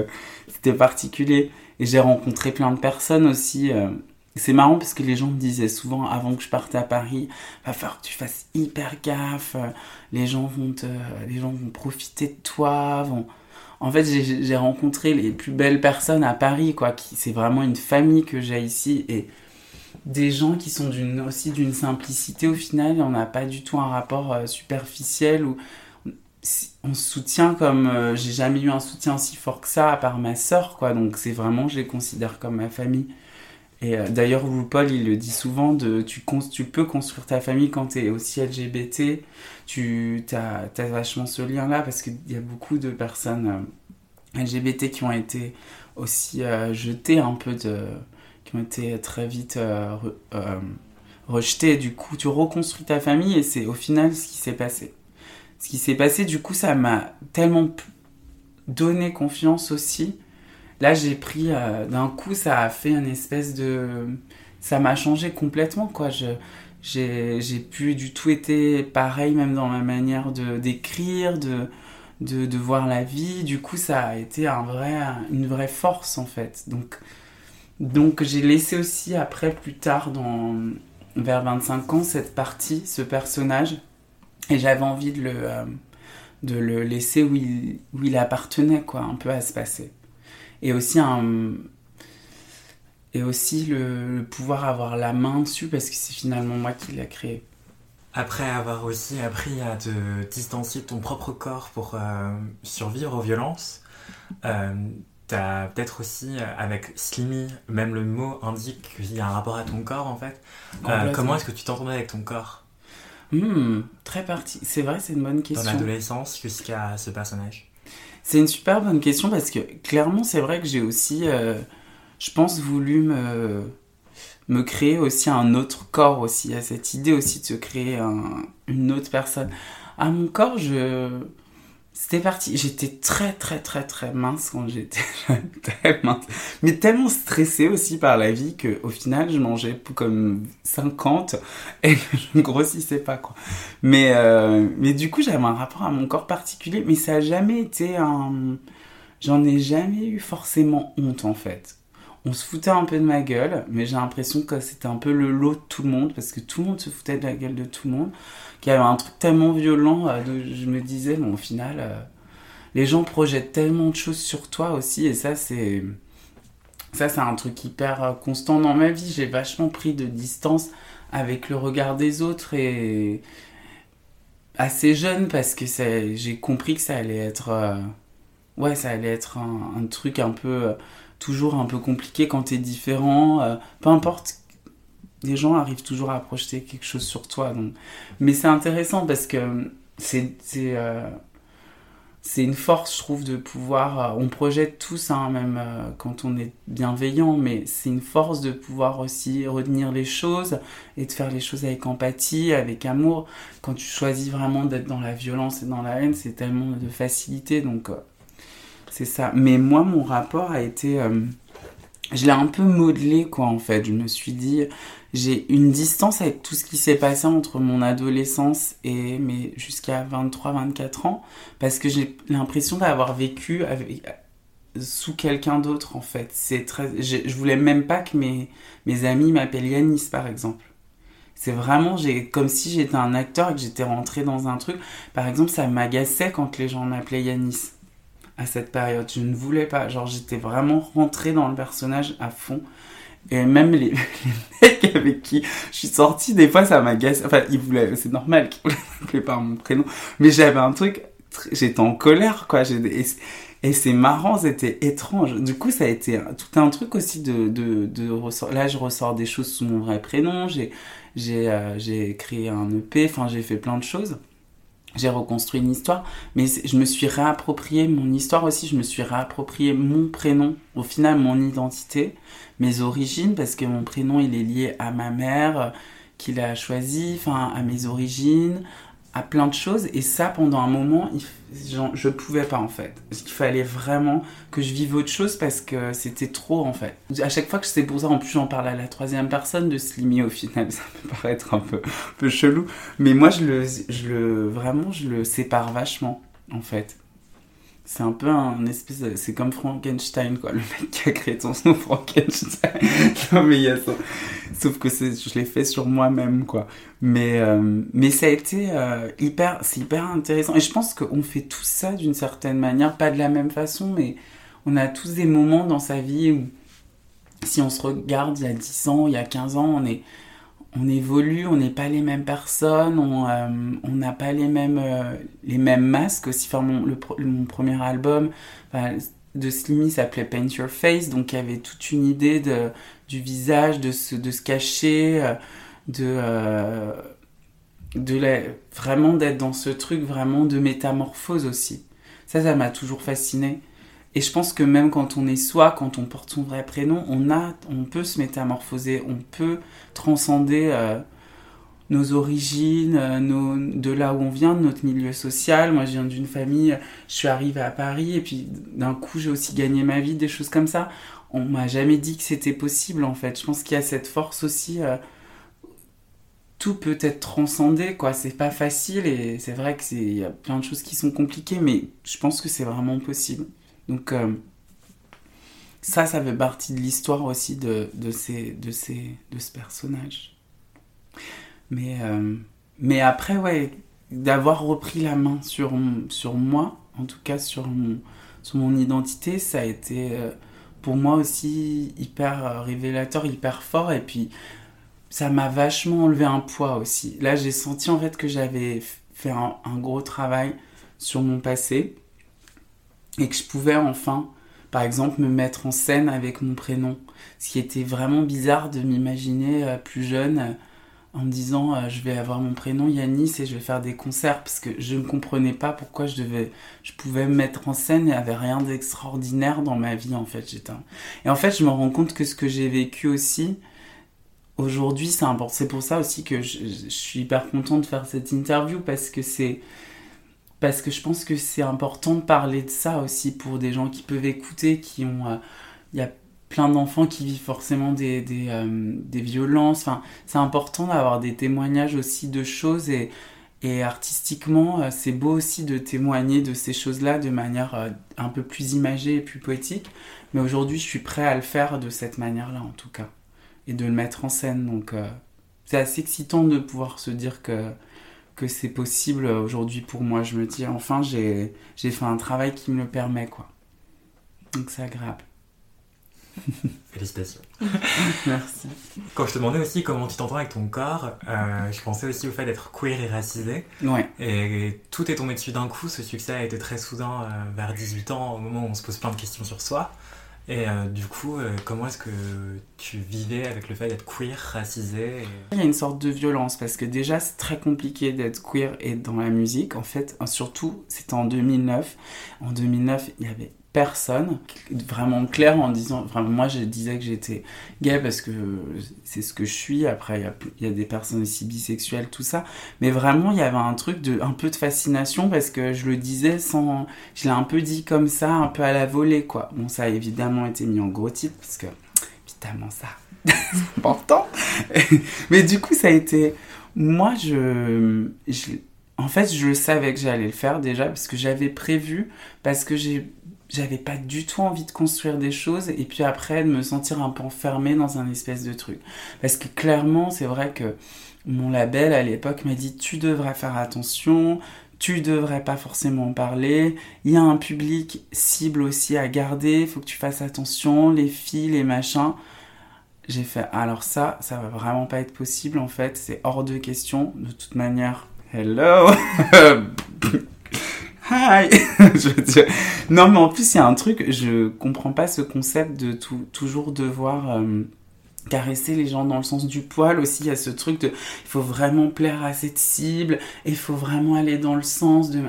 S1: c'était particulier. Et j'ai rencontré plein de personnes aussi. euh, C'est marrant parce que les gens me disaient souvent avant que je parte à Paris, va falloir que tu fasses hyper gaffe. euh, Les gens vont les gens vont profiter de toi. En fait, j'ai rencontré les plus belles personnes à Paris, quoi. C'est vraiment une famille que j'ai ici et des gens qui sont aussi d'une simplicité au final. On n'a pas du tout un rapport euh, superficiel on soutient comme euh, j'ai jamais eu un soutien aussi fort que ça à part ma sœur quoi. Donc c'est vraiment je les considère comme ma famille. Et euh, d'ailleurs RuPaul il le dit souvent de tu tu peux construire ta famille quand tu es aussi LGBT tu as, vachement ce lien là parce qu'il y a beaucoup de personnes euh, LGBT qui ont été aussi jetées un peu de qui ont été très vite re- rejetées. Du coup tu reconstruis ta famille et c'est au final ce qui s'est passé ce qui s'est passé, du coup, ça m'a tellement donné confiance aussi. Là, j'ai pris, euh, d'un coup, ça a fait une espèce de... Ça m'a changé complètement, quoi. Je, j'ai, j'ai du tout été pareil, même dans ma manière de, d'écrire, de, de, de voir la vie. Du coup, ça a été un vrai, une vraie force, en fait. Donc, donc j'ai laissé aussi, après, plus tard, dans, vers 25 ans, cette partie, ce personnage. Et j'avais envie de le, euh, de le laisser où il, où il appartenait, quoi, un peu à se passer. Et aussi, un, et aussi le, le pouvoir avoir la main dessus, parce que c'est finalement moi qui l'ai créé.
S4: après avoir aussi appris à te distancier de ton propre corps pour euh, survivre aux violences, euh, t'as peut-être aussi, euh, avec Slimy, même le mot indique qu'il y a un rapport à ton corps en fait. Euh, comment est-ce que tu t'entendais avec ton corps?
S1: Hmm, très parti. C'est vrai, c'est une bonne
S4: dans
S1: question.
S4: l'adolescence jusqu'à ce personnage
S1: C'est une super bonne question parce que clairement, c'est vrai que j'ai aussi, euh, je pense, voulu me, me créer aussi un autre corps aussi, à cette idée aussi de se créer un- une autre personne. À mon corps, je... C'était parti. J'étais très, très, très, très mince quand j'étais. [LAUGHS] Très mince. Mais tellement stressée aussi par la vie qu'au final, je mangeais comme 50 et [LAUGHS] je ne grossissais pas, quoi. Mais, euh, mais du coup, j'avais un rapport à mon corps particulier, mais ça n'a jamais été un. J'en ai jamais eu forcément honte en fait. On se foutait un peu de ma gueule, mais j'ai l'impression que c'était un peu le lot de tout le monde, parce que tout le monde se foutait de la gueule de tout le monde, qu'il y avait un truc tellement violent, euh, je me disais, bon, au final, euh, les gens projettent tellement de choses sur toi aussi, et ça, c'est. Ça, c'est un truc hyper euh, constant dans ma vie. J'ai vachement pris de distance avec le regard des autres et assez jeune parce que j'ai compris que ça allait être ouais ça allait être un, truc un peu toujours un peu compliqué quand t'es différent euh, peu importe les gens arrivent toujours à projeter quelque chose sur toi donc mais c'est intéressant parce que c'est euh, une force, je trouve, de pouvoir. euh, on projette tous, hein, même quand on est bienveillant, mais c'est une force de pouvoir aussi retenir les choses et de faire les choses avec empathie, avec amour. Quand tu choisis vraiment d'être dans la violence et dans la haine, c'est tellement de facilité, donc c'est ça. Mais moi, mon rapport a été. euh, je l'ai un peu modelé, quoi, en fait. Je me suis dit, j'ai une distance avec tout ce qui s'est passé entre mon adolescence et mes jusqu'à 23-24 ans, parce que j'ai l'impression d'avoir vécu sous quelqu'un d'autre, en fait. C'est très, je, voulais même pas que mes, mes amis m'appellent Yanis, par exemple. C'est vraiment, j'ai, comme si j'étais un acteur et que j'étais rentré dans un truc. Par exemple, ça m'agaçait quand les gens m'appelaient Yanis à cette période. Je ne voulais pas. Genre, j'étais vraiment rentrée dans le personnage à fond. Et même les, [LAUGHS] mecs avec qui je suis sortie, des fois, ça m'agace. Enfin, ils voulaient, c'est normal qu'ils [LAUGHS] m'appeler par mon prénom. Mais j'avais un truc, tr- j'étais en colère, quoi. Et, et c'est marrant, c'était étrange. Du coup, ça a été tout un truc aussi de, de, de ressort. Là, je ressors des choses sous mon vrai prénom. J'ai, j'ai, euh, j'ai créé un EP. Enfin, j'ai fait plein de choses. J'ai reconstruit une histoire. Mais je me suis réapproprié mon histoire aussi. Je me suis réapproprié mon prénom. Au final, mon identité, mes origines, parce que mon prénom, il est lié à ma mère, euh, qu'il a choisi, enfin, à mes origines, à plein de choses. Et ça, pendant un moment, je pouvais pas, en fait. Il fallait vraiment que je vive autre chose parce que c'était trop, en fait. À chaque fois que c'est pour ça, en plus, j'en parle à la troisième personne de Slimy, au final. [LAUGHS] Ça peut paraître un peu, un peu chelou. Mais moi, je le, je le, vraiment, je le sépare vachement, en fait. C'est un peu un espèce C'est comme Frankenstein, quoi. Le mec qui a créé ton nom, [LAUGHS] Frankenstein. non, mais il y a ça. Sauf que je l'ai fait sur moi-même, quoi. Mais, euh, mais ça a été euh, hyper... C'est hyper intéressant. Et je pense qu'on fait tout ça d'une certaine manière. Pas de la même façon, mais on a tous des moments dans sa vie où... Si on se regarde il y a 10 ans, il y a 15 ans, on est on évolue, on n'est pas les mêmes personnes, on euh, n'a pas les mêmes, euh, les mêmes masques aussi. Enfin, mon, premier album de Slimy s'appelait Paint Your Face, donc il y avait toute une idée de, du visage, de se, de se cacher, euh, de, de vraiment d'être dans ce truc vraiment de métamorphose aussi. Ça, ça m'a toujours fasciné. Et je pense que même quand on est soi, quand on porte son vrai prénom, on, a, on peut se métamorphoser, on peut transcender euh, nos origines, euh, de là où on vient, de notre milieu social. Moi, je viens d'une famille, je suis arrivée à Paris et puis d'un coup, j'ai aussi gagné ma vie, des choses comme ça. On m'a jamais dit que c'était possible en fait. Je pense qu'il y a cette force aussi. euh, tout peut être transcendé, quoi. C'est pas facile et c'est vrai que c'est y a plein de choses qui sont compliquées, mais je pense que c'est vraiment possible. Donc euh, ça, ça fait partie de l'histoire aussi de, de, ces, de, ces, de ce personnage. Mais, euh, mais après, ouais, d'avoir repris la main sur, sur moi, en tout cas sur mon, sur mon identité, ça a été euh, pour moi aussi hyper révélateur, hyper fort. Et puis ça m'a vachement enlevé un poids aussi. Là, j'ai senti en fait que j'avais fait un, gros travail sur mon passé et que je pouvais enfin, par exemple, me mettre en scène avec mon prénom. Ce qui était vraiment bizarre de m'imaginer euh, plus jeune euh, en me disant euh, je vais avoir mon prénom Yanis et je vais faire des concerts parce que je ne comprenais pas pourquoi je devais je pouvais me mettre en scène et avait rien d'extraordinaire dans ma vie en fait j'étais et en fait je me rends compte que ce que j'ai vécu aussi aujourd'hui c'est important c'est pour ça aussi que je, je, suis hyper contente de faire cette interview parce que c'est parce que je pense que c'est important de parler de ça aussi pour des gens qui peuvent écouter qui ont il euh, y a plein d'enfants qui vivent forcément des, des, euh, des violences. Enfin, c'est important d'avoir des témoignages aussi de choses et, artistiquement, euh, c'est beau aussi de témoigner de ces choses-là de manière un peu plus imagée et plus poétique. Mais aujourd'hui, je suis prêt à le faire de cette manière-là, en tout cas, et de le mettre en scène. Donc, c'est assez excitant de pouvoir se dire que, que c'est possible aujourd'hui pour moi. Je me dis, enfin, j'ai fait un travail qui me le permet, quoi. Donc, c'est agréable. [LAUGHS]
S4: Félicitations. [LAUGHS]
S1: Merci.
S4: Quand je te demandais aussi comment tu t'entends avec ton corps, euh, je pensais aussi au fait d'être queer et racisé.
S1: Ouais.
S4: Et tout est tombé dessus d'un coup. Ce succès a été très soudain euh, vers 18 ans, au moment où on se pose plein de questions sur soi. Et euh, du coup, euh, comment est-ce que tu vivais avec le fait d'être queer, racisé.
S1: Il y a une sorte de violence parce que déjà c'est très compliqué d'être queer et dans la musique. En fait, surtout c'était en 2009. En 2009, il y avait personne vraiment clair en disant vraiment moi je disais que j'étais gay parce que c'est ce que je suis. Après il y, y a des personnes aussi bisexuelles tout ça. Mais vraiment il y avait un truc de un peu de fascination parce que je le disais sans je l'ai un peu dit comme ça un peu à la volée quoi. Bon ça a évidemment été mis en gros titre parce que évidemment ça [LAUGHS] c'est important. [LAUGHS] Mais du coup ça a été moi je en fait, je savais que j'allais le faire déjà parce que j'avais prévu, parce que j'ai j'avais pas du tout envie de construire des choses et puis après de me sentir un peu enfermée dans un espèce de truc. Parce que clairement, c'est vrai que mon label à l'époque m'a dit tu devrais faire attention, tu devrais pas forcément en parler, il y a un public cible aussi à garder, faut que tu fasses attention, les filles, les machins. J'ai fait alors ça, ça va vraiment pas être possible en fait, c'est hors de question de toute manière. Hello [LAUGHS] Hi. [LAUGHS] Non, mais en plus, il y a un truc, je comprends pas ce concept de toujours devoir euh, caresser les gens dans le sens du poil aussi. Il y a ce truc de. Il faut vraiment plaire à cette cible, il faut vraiment aller dans le sens de.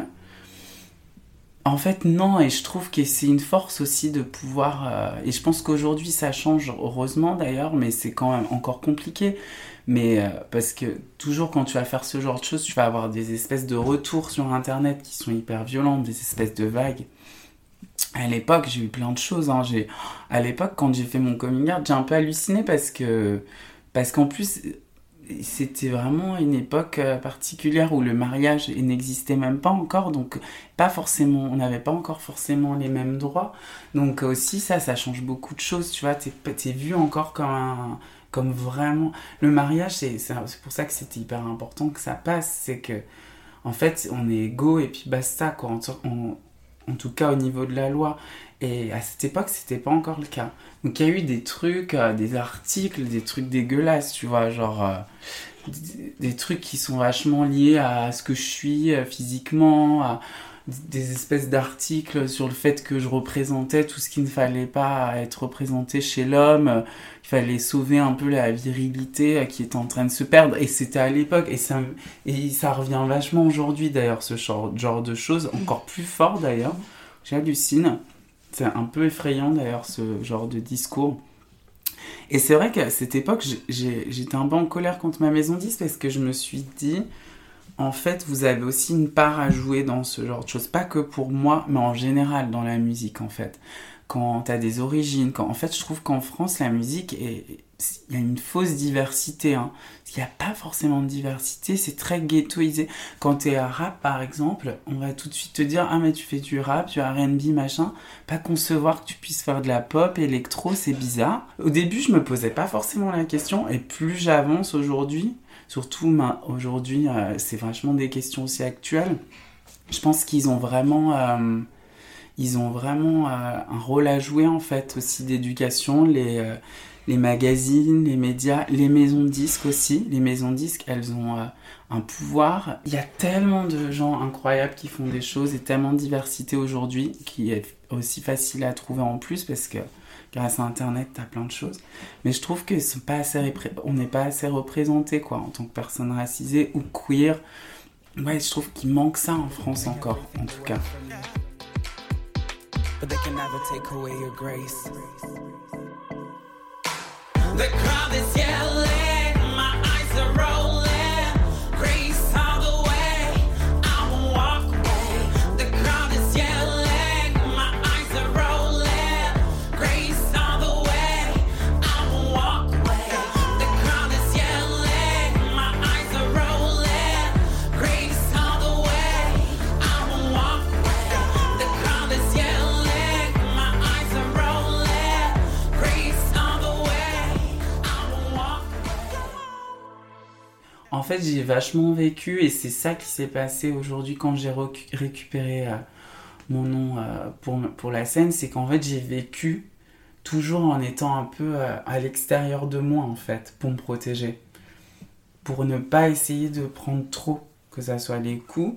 S1: En fait, non, et je trouve que c'est une force aussi de pouvoir. Euh, et je pense qu'aujourd'hui, ça change, heureusement d'ailleurs, mais c'est quand même encore compliqué. Mais euh, parce que toujours quand tu vas faire ce genre de choses, tu vas avoir des espèces de retours sur Internet qui sont hyper violents, des espèces de vagues. À l'époque, j'ai eu plein de choses. Hein. J'ai... À l'époque, quand j'ai fait mon coming out, j'ai un peu halluciné parce que parce qu'en plus, c'était vraiment une époque euh, particulière où le mariage n'existait même pas encore, donc pas forcément, on n'avait pas encore forcément les mêmes droits. Donc aussi ça, ça change beaucoup de choses, tu vois, t'es, t'es vu encore comme un, comme vraiment... Le mariage, c'est, pour ça que c'était hyper important que ça passe, c'est que en fait, on est égaux et puis basta, quoi, en, tout cas au niveau de la loi. Et à cette époque, c'était pas encore le cas. Donc il y a eu des trucs, euh, des articles, des trucs dégueulasses, tu vois, genre euh, des, trucs qui sont vachement liés à ce que je suis euh, physiquement, à des espèces d'articles sur le fait que je représentais tout ce qu'il ne fallait pas être représenté chez l'homme, fallait sauver un peu la virilité qui est en train de se perdre. Et c'était à l'époque, et ça, revient vachement aujourd'hui d'ailleurs, ce genre, genre de choses, encore plus fort d'ailleurs. J'hallucine. C'est un peu effrayant d'ailleurs ce genre de discours. Et c'est vrai qu'à cette époque, j'étais un peu en colère contre ma maison 10 parce que je me suis dit, en fait, vous avez aussi une part à jouer dans ce genre de choses. Pas que pour moi, mais en général dans la musique en fait. Quand tu as des origines, quand en fait je trouve qu'en France la musique est, il y a une fausse diversité. Hein. Il n'y a pas forcément de diversité, c'est très ghettoisé. Quand tu es à rap, par exemple, on va tout de suite te dire Ah, mais tu fais du rap, tu as RB, machin. Pas concevoir que tu puisses faire de la pop, électro, c'est bizarre. Au début, je me posais pas forcément la question, et plus j'avance aujourd'hui, surtout aujourd'hui, euh, c'est vachement des questions aussi actuelles. Je pense qu'ils ont vraiment. Euh, ils ont vraiment euh, un rôle à jouer en fait aussi d'éducation. Les, les magazines, les médias, les maisons de disques aussi. Les maisons de disques, elles ont euh, un pouvoir. Il y a tellement de gens incroyables qui font des choses et tellement de diversité aujourd'hui qui est aussi facile à trouver en plus parce que grâce à Internet, t'as plein de choses. Mais je trouve que sont pas assez on n'est pas assez représenté quoi en tant que personne racisée ou queer. Ouais, je trouve qu'il manque ça en France encore, en tout cas.
S6: But they can never take away your grace.
S5: The crowd is yelling,
S1: fait, j'ai vachement vécu et c'est ça qui s'est passé aujourd'hui quand j'ai récupéré euh, mon nom euh, pour, pour la scène. C'est qu'en fait, j'ai vécu toujours en étant un peu euh, à l'extérieur de moi, en fait, pour me protéger. Pour ne pas essayer de prendre trop, que ça soit les coups,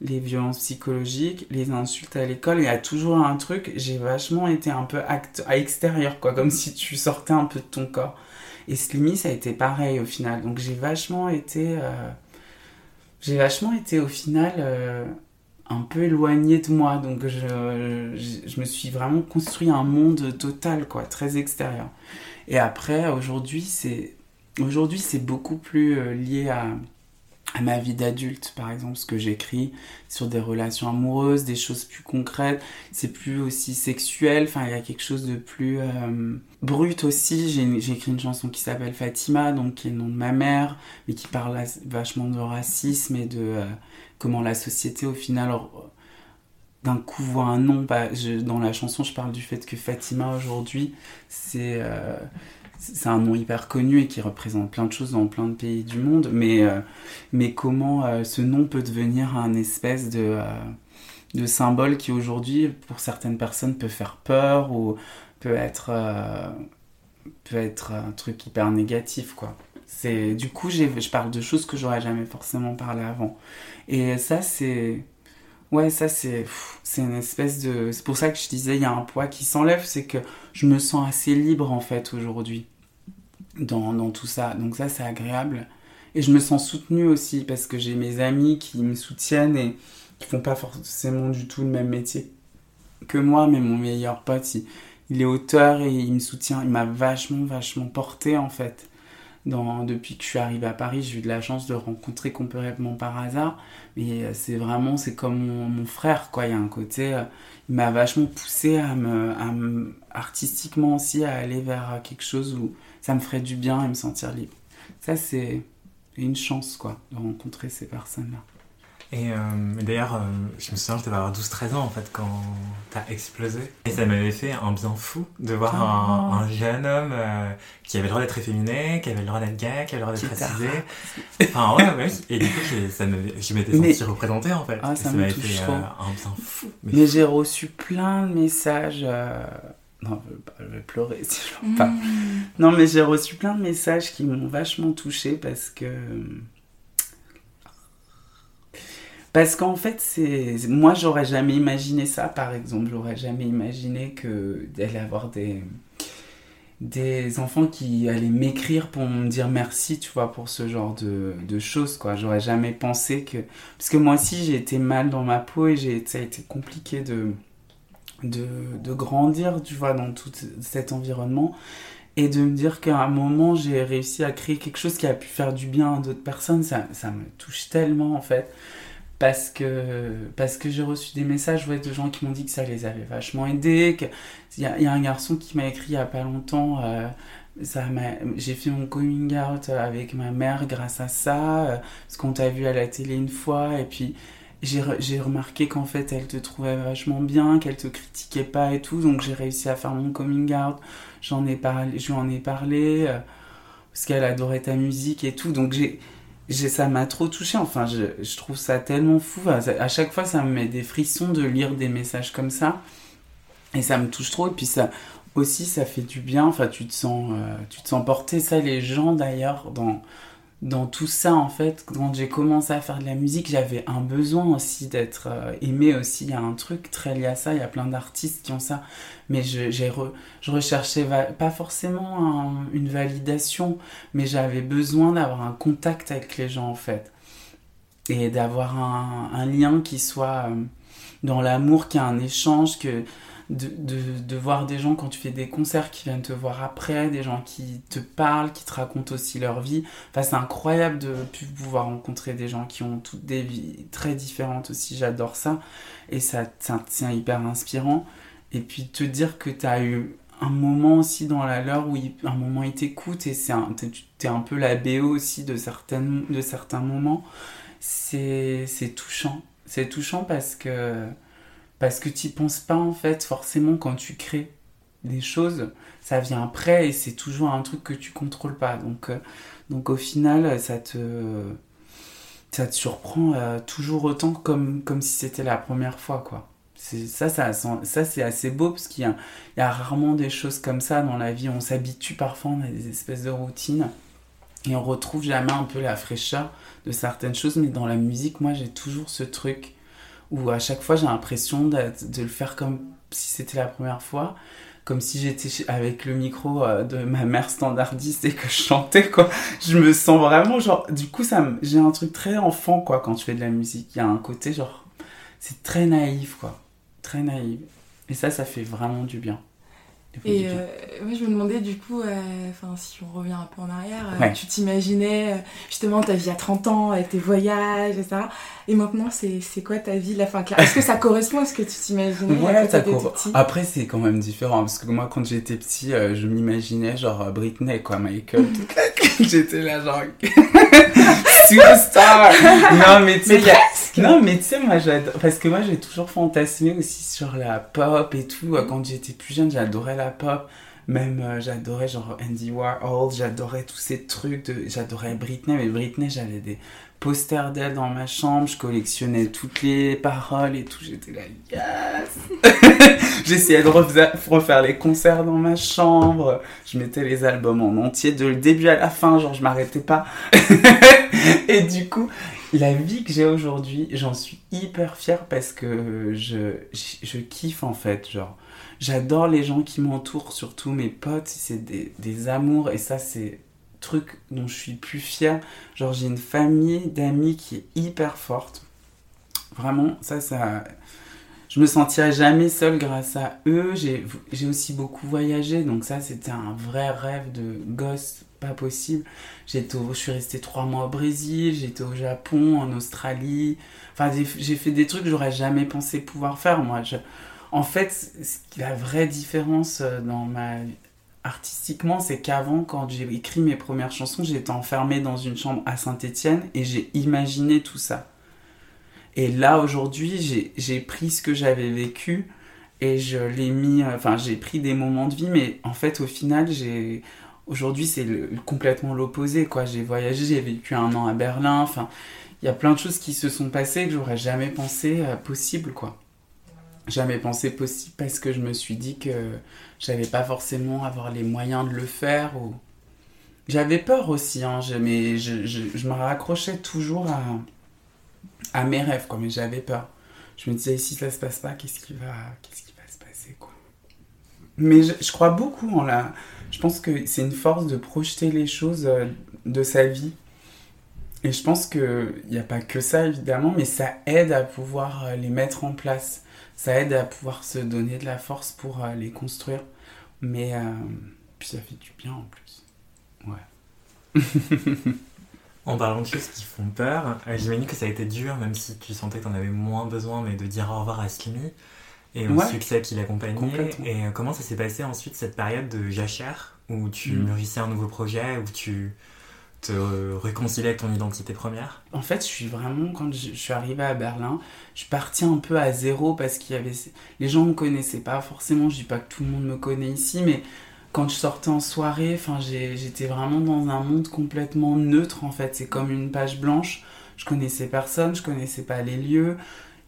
S1: les violences psychologiques, les insultes à l'école. Il y a toujours un truc, j'ai vachement été un peu à extérieur, quoi, comme si tu sortais un peu de ton corps. Et Slimy, ça a été pareil au final. Donc j'ai vachement été. euh, J'ai vachement été au final euh, un peu éloignée de moi. Donc je, je, je me suis vraiment construit un monde total, quoi, très extérieur. Et après, aujourd'hui, c'est. Aujourd'hui, c'est beaucoup plus euh, lié à, à ma vie d'adulte, par exemple, ce que j'écris sur des relations amoureuses, des choses plus concrètes. C'est plus aussi sexuel. Enfin, il y a quelque chose de plus euh, brut aussi. J'ai écrit une chanson qui s'appelle Fatima, donc qui est le nom de ma mère, mais qui parle vachement de racisme et de euh, comment la société, au final, d'un coup voit un nom. Dans la chanson, je parle du fait que Fatima aujourd'hui, c'est euh, c'est un nom hyper connu et qui représente plein de choses dans plein de pays du monde, mais, euh, mais comment euh, ce nom peut devenir un espèce de, euh, de symbole qui aujourd'hui, pour certaines personnes, peut faire peur ou peut être, peut être un truc hyper négatif, quoi. Du coup, je parle de choses que j'aurais jamais forcément parlé avant. Et ça, c'est... Ouais, ça, c'est, c'est une espèce de... C'est pour ça que je disais, il y a un poids qui s'enlève, c'est que je me sens assez libre, en fait, aujourd'hui, dans, dans tout ça. Donc ça, c'est agréable. Et je me sens soutenue aussi, parce que j'ai mes amis qui me soutiennent et qui font pas forcément du tout le même métier que moi, mais mon meilleur pote, il, il est auteur et il me soutient, il m'a vachement, vachement porté, en fait. Depuis que je suis arrivée à Paris, j'ai eu de la chance de rencontrer complètement par hasard. Mais euh, c'est vraiment, c'est comme mon, frère, quoi. Il y a un côté, euh, il m'a vachement poussé à me, à me- artistiquement aussi, à aller vers euh, quelque chose où ça me ferait du bien et me sentir libre. Ça, c'est une chance, quoi, de rencontrer ces personnes-là.
S4: Et euh, d'ailleurs, euh, je me souviens, je devais avoir 12-13 ans en fait quand t'as explosé. Et ça m'avait fait un bien fou de voir
S1: Oh.
S4: un, un jeune homme euh, qui avait le droit d'être efféminé, qui avait le droit d'être gay, qui avait le droit d'être racisé. Enfin, ouais, ouais. Et du coup, ça je m'étais
S1: Mais-
S4: senti représenté en fait.
S1: Ah, ça
S4: m'avait fait euh, un bien fou. Mais
S1: Mais j'ai reçu plein de messages. euh, Non, je vais, pas- je vais pleurer si je
S3: Mmh.
S1: pas. Non, mais j'ai reçu plein de messages qui m'ont vachement touchée parce que. Parce qu'en fait, c'est. Moi, j'aurais jamais imaginé ça, par exemple. J'aurais jamais imaginé que d'aller avoir des. Des enfants qui allaient m'écrire pour me dire merci, tu vois, pour ce genre de, de choses, quoi. J'aurais jamais pensé que. Parce que moi aussi, j'ai été mal dans ma peau et ça a été compliqué de, de, de grandir, tu vois, dans tout cet environnement. Et de me dire qu'à un moment, j'ai réussi à créer quelque chose qui a pu faire du bien à d'autres personnes, ça, ça me touche tellement, en fait. Parce que, parce que j'ai reçu des messages ouais, de gens qui m'ont dit que ça les avait vachement aidés. Il y, y a un garçon qui m'a écrit il y a pas longtemps. euh, ça j'ai fait mon coming out avec ma mère grâce à ça. euh, qu'on t'a vu à la télé une fois. Et puis j'ai re- remarqué qu'en fait elle te trouvait vachement bien, qu'elle te critiquait pas et tout. Donc j'ai réussi à faire mon coming out. J'en ai parlé, je lui en ai parlé. euh, parce qu'elle adorait ta musique et tout. Donc j'ai- ça m'a trop touché. Enfin, je, je trouve ça tellement fou. À chaque fois, ça me met des frissons de lire des messages comme ça. Et ça me touche trop. Et puis, ça, aussi ça fait du bien. Enfin, tu te sens, euh, tu te sens porter. Ça, les gens d'ailleurs dans dans tout ça en fait. Quand j'ai commencé à faire de la musique, j'avais un besoin aussi d'être euh, aimé aussi. Il y a un truc très lié à ça. Il y a plein d'artistes qui ont ça, mais je, j'ai je recherchais pas forcément un- une validation, mais j'avais besoin d'avoir un contact avec les gens en fait et d'avoir un, un lien qui soit euh, dans l'amour, qui a un échange, que de, de, voir des gens quand tu fais des concerts qui viennent te voir après, des gens qui te parlent, qui te racontent aussi leur vie. Enfin, c'est incroyable de pouvoir rencontrer des gens qui ont toutes des vies très différentes aussi. J'adore ça. Et ça, c'est hyper inspirant. Et puis te dire que tu as eu un moment aussi dans la leur où un moment ils t'écoutent et c'est un, un peu la BO aussi de, certaines, de certains moments. C'est touchant. C'est touchant parce que parce que tu penses pas en fait forcément quand tu crées des choses, ça vient après et c'est toujours un truc que tu contrôles pas. Donc, euh, donc au final, ça te, ça te surprend euh, toujours autant comme, comme si c'était la première fois quoi. Ça, ça, ça, c'est assez beau parce qu'il y y a rarement des choses comme ça dans la vie. On s'habitue parfois, on a des espèces de routines et on retrouve jamais un peu la fraîcheur de certaines choses. Mais dans la musique, moi, j'ai toujours ce truc où à chaque fois j'ai l'impression de, le faire comme si c'était la première fois, comme si j'étais avec le micro euh, de ma mère standardiste et que je chantais quoi. Je me sens vraiment genre, du coup ça, j'ai un truc très enfant quoi quand je fais de la musique. Il y a un côté genre, c'est très naïf quoi, très naïf. Et ça, ça fait vraiment du bien.
S3: Et euh, moi, je me demandais du coup, euh, enfin, si on revient un peu en arrière, euh,
S1: Ouais.
S3: tu t'imaginais euh, justement ta vie à 30 ans avec tes voyages, etc. Et maintenant, c'est c'est quoi ta vie la fin Est-ce que ça [LAUGHS] correspond à ce que tu t'imaginais
S1: Ouais, ça
S3: petit
S1: Après, c'est quand même différent parce que moi, quand j'étais petit, je m'imaginais genre Britney, quoi, Michael. [LAUGHS] J'étais là, genre [LAUGHS] superstar. [LAUGHS] non, mais tu sais, a- non, mais tu sais, moi, j'adore parce que moi, j'ai toujours fantasmé aussi sur la pop et tout. Euh, Quand j'étais plus jeune, j'adorais la pop. Même euh, j'adorais genre Andy Warhol, j'adorais tous ces trucs, de... j'adorais Britney, mais Britney j'avais des posters d'elle dans ma chambre, je collectionnais toutes les paroles et tout, j'étais là, yes [LAUGHS] J'essayais de refaire, refaire les concerts dans ma chambre, je mettais les albums en entier, de le début à la fin, genre je m'arrêtais pas. [LAUGHS] [LAUGHS] et du coup, la vie que j'ai aujourd'hui, j'en suis hyper fière parce que je, je, kiffe en fait, genre. J'adore les gens qui m'entourent, surtout mes potes, c'est des, des amours et ça c'est truc dont je suis plus fière. Genre j'ai une famille d'amis qui est hyper forte. Vraiment, ça, ça... Je me sentirais jamais seule grâce à eux. J'ai aussi beaucoup voyagé, donc ça c'était un vrai rêve de gosse, pas possible. Au- je suis restée trois mois au Brésil, j'étais au Japon, en Australie. Enfin, j'ai fait des trucs que j'aurais jamais pensé pouvoir faire, moi. En fait, la vraie différence euh, dans ma artistiquement, c'est qu'avant, quand j'ai écrit mes premières chansons, j'étais enfermée dans une chambre à Saint-Étienne et j'ai imaginé tout ça. Et là, aujourd'hui, j'ai- pris ce que j'avais vécu et je l'ai mis. euh, Enfin, j'ai pris des moments de vie, mais en fait, au final, j'ai. Aujourd'hui, c'est complètement l'opposé, quoi. J'ai voyagé, j'ai vécu un an à Berlin. Enfin, il y a plein de choses qui se sont passées que j'aurais jamais pensé euh, possible, quoi jamais pensé possible parce que je me suis dit que j'avais pas forcément avoir les moyens de le faire ou j'avais peur aussi hein, mais je, je me raccrochais toujours à, à mes rêves quoi mais j'avais peur je me disais si ça se passe pas qu'est-ce qui va qu'est-ce qui va se passer quoi mais je, crois beaucoup en la je pense que c'est une force de projeter les choses euh, de sa vie et je pense qu'il n'y a pas que ça évidemment mais ça aide à pouvoir euh, les mettre en place ça aide à pouvoir se donner de la force pour euh, les construire. Mais puis ça fait du bien en plus. Ouais. [LAUGHS]
S4: En parlant de choses qui font peur, euh, j'imagine que ça a été dur, même si tu sentais que t'en avais moins besoin, mais de dire au revoir à Slimy et au
S1: Ouais.
S4: succès qui l'accompagnait. Et euh, comment ça s'est passé ensuite cette période de jachère où tu
S1: Mm.
S4: mûrissais un nouveau projet, où tu te euh, réconciliais avec ton identité première?
S1: En fait, je suis vraiment, quand je, je suis arrivée à Berlin, je partie un peu à zéro parce qu'il y avait. Les gens me connaissaient pas forcément, je dis pas que tout le monde me connaît ici, mais quand je sortais en soirée, enfin, j'étais vraiment dans un monde complètement neutre en fait. C'est comme une page blanche. Je connaissais personne, je connaissais pas les lieux.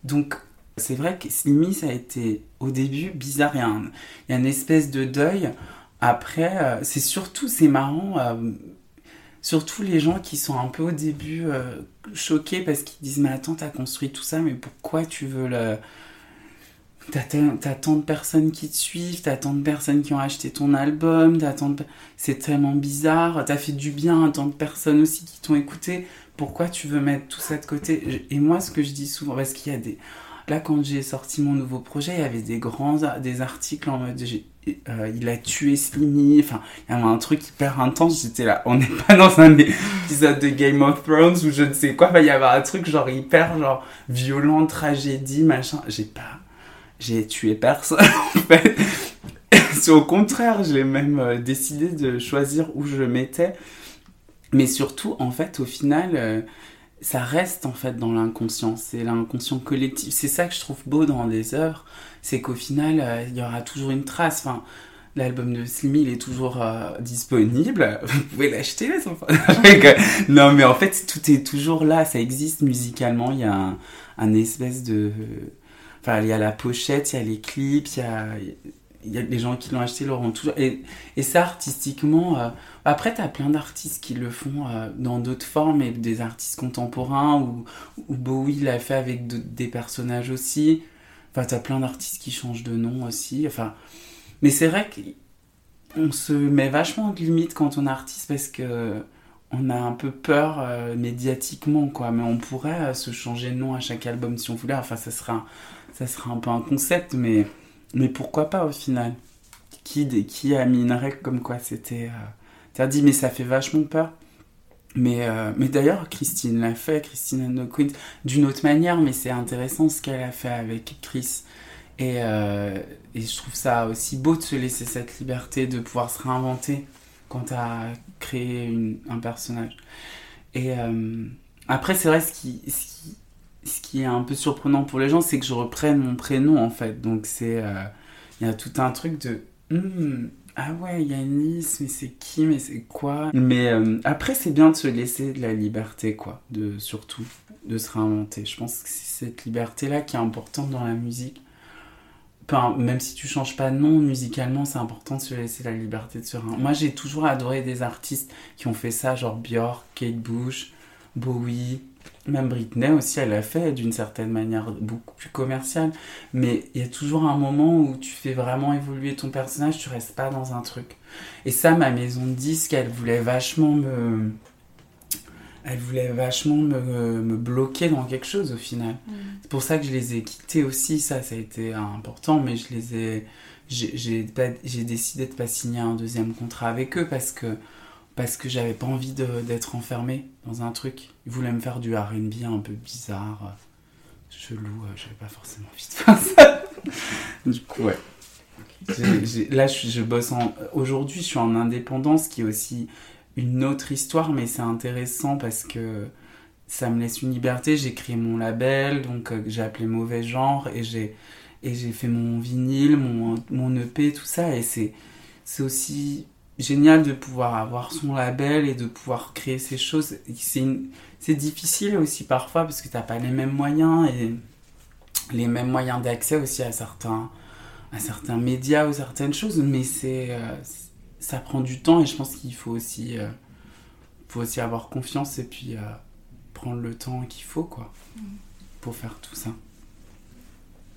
S1: Donc, C'est vrai que Slimy, ça a été au début bizarre. Il y a, un- il y a une espèce de deuil. Après, euh, c'est surtout, c'est marrant, euh, surtout les gens qui sont un peu au début euh, choqués parce qu'ils disent Mais attends, t'as construit tout ça, mais pourquoi tu veux le. T'as tant de personnes qui te suivent, t'as tant de personnes qui ont acheté ton album, t'as tant de... c'est tellement bizarre, t'as fait du bien à tant de personnes aussi qui t'ont écouté, pourquoi tu veux mettre tout ça de côté? Et moi, ce que je dis souvent, parce qu'il y a des... Là, quand j'ai sorti mon nouveau projet, il y avait des grands des articles en mode euh, il a tué Slimy. Enfin, il y avait un truc hyper intense. J'étais là, on n'est pas dans un épisode de Game of Thrones ou je ne sais quoi. Enfin, il y avait un truc genre hyper genre violent, tragédie, machin. J'ai pas, j'ai tué personne [LAUGHS] en fait. C'est au contraire, j'ai même euh, décidé de choisir où je mettais. Mais surtout, en fait, au final, euh, ça reste en fait dans l'inconscient. C'est l'inconscient collectif. C'est ça que je trouve beau dans les œuvres, c'est qu'au final, euh, il y aura toujours une trace. Enfin, l'album de Slimy, il est toujours disponible. [LAUGHS] Vous pouvez l'acheter, les enfants. [LAUGHS] non, mais en fait, tout est toujours là. Ça existe musicalement. Il y a un espèce de. Il y a la pochette, il y a les clips, il y a. Les gens qui l'ont acheté l'auront toujours. Et, ça, artistiquement, euh, après, tu as plein d'artistes qui le font euh, dans d'autres formes, et des artistes contemporains, ou, Bowie l'a fait avec de- des personnages aussi. Enfin, tu plein d'artistes qui changent de nom aussi. Enfin, mais c'est vrai qu'on se met vachement de limites quand on artiste parce que on a un peu peur euh, médiatiquement, quoi. Mais on pourrait se changer de nom à chaque album si on voulait. Enfin, ça serait un, ça serait un peu un concept, mais, mais pourquoi pas au final? Qui, qui a mis une règle comme quoi c'était euh, interdit, mais ça fait vachement peur. Mais, euh, mais d'ailleurs, Christine l'a fait, Christine and the Queens, d'une autre manière, mais c'est intéressant ce qu'elle a fait avec Chris. Et, euh, et je trouve ça aussi beau de se laisser cette liberté de pouvoir se réinventer quand tu as créé une- un personnage. Et euh, après, c'est vrai, ce, qui, ce qui est un peu surprenant pour les gens, c'est que je reprenne mon prénom en fait. Donc, c'est. euh, Il y a tout un truc de. Hmm, ah ouais, Yanis, mais c'est qui, mais c'est quoi? Mais euh, après, c'est bien de se laisser de la liberté, quoi. De, surtout, de se réinventer. Je pense que c'est cette liberté-là qui est importante dans la musique. Même si tu changes pas de nom musicalement, c'est important de se laisser la liberté de se réinventer. Moi, j'ai toujours adoré des artistes qui ont fait ça, genre Björk, Kate Bush, Bowie, même Britney aussi, elle l'a fait d'une certaine manière beaucoup plus commerciale. Mais il y a toujours un moment où tu fais vraiment évoluer ton personnage, tu restes pas dans un truc. Et ça, ma maison de disques, elle voulait vachement me. Elle voulait vachement me, me bloquer dans quelque chose au final. C'est pour ça que je les ai quittés aussi, ça, ça a été important, mais je les ai. J'ai décidé de pas signer un deuxième contrat avec eux parce que parce que j'avais pas envie d'être enfermé dans un truc. Ils voulaient me faire du RB un peu bizarre, euh, chelou, euh, j'avais pas forcément envie de faire ça. [LAUGHS] du coup, ouais. Là, je, bosse en. Aujourd'hui, je suis en indépendance, qui est aussi une autre histoire, mais c'est intéressant parce que ça me laisse une liberté. J'ai créé mon label, donc euh, j'ai appelé Mauvais Genre, et j'ai fait mon vinyle, mon, EP, tout ça, et c'est aussi génial de pouvoir avoir son label et de pouvoir créer ces choses. C'est une- c'est difficile aussi parfois parce que t'as pas les mêmes moyens et les mêmes moyens d'accès aussi à certains à certains médias ou certaines choses, mais c'est euh, ça prend du temps et je pense qu'il faut aussi euh, faut aussi avoir confiance et puis euh, prendre le temps qu'il faut quoi pour faire tout ça.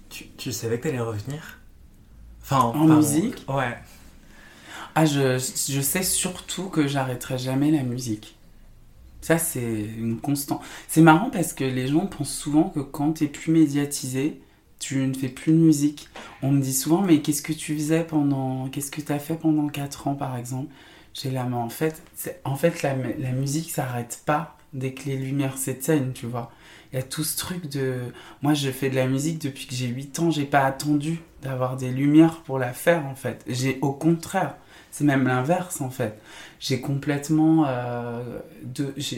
S4: Tu, tu savais que t'allais revenir? Enfin,
S1: En
S4: pardon.
S1: musique?
S4: Ouais.
S1: Ah, je, je sais surtout que j'arrêterai jamais la musique. Ça, c'est une constante. C'est marrant parce que les gens pensent souvent que quand t'es plus médiatisé, tu ne fais plus de musique. On me dit souvent, mais qu'est-ce que tu faisais pendant. Qu'est-ce que t'as fait pendant 4 ans, par exemple? J'ai la main. En fait, en fait la, la musique s'arrête pas dès que les lumières s'éteignent, tu vois. Il y a tout ce truc de. Moi, je fais de la musique depuis que j'ai 8 ans. J'ai pas attendu d'avoir des lumières pour la faire, en fait. J'ai au contraire. C'est même l'inverse, en fait. J'ai complètement. euh,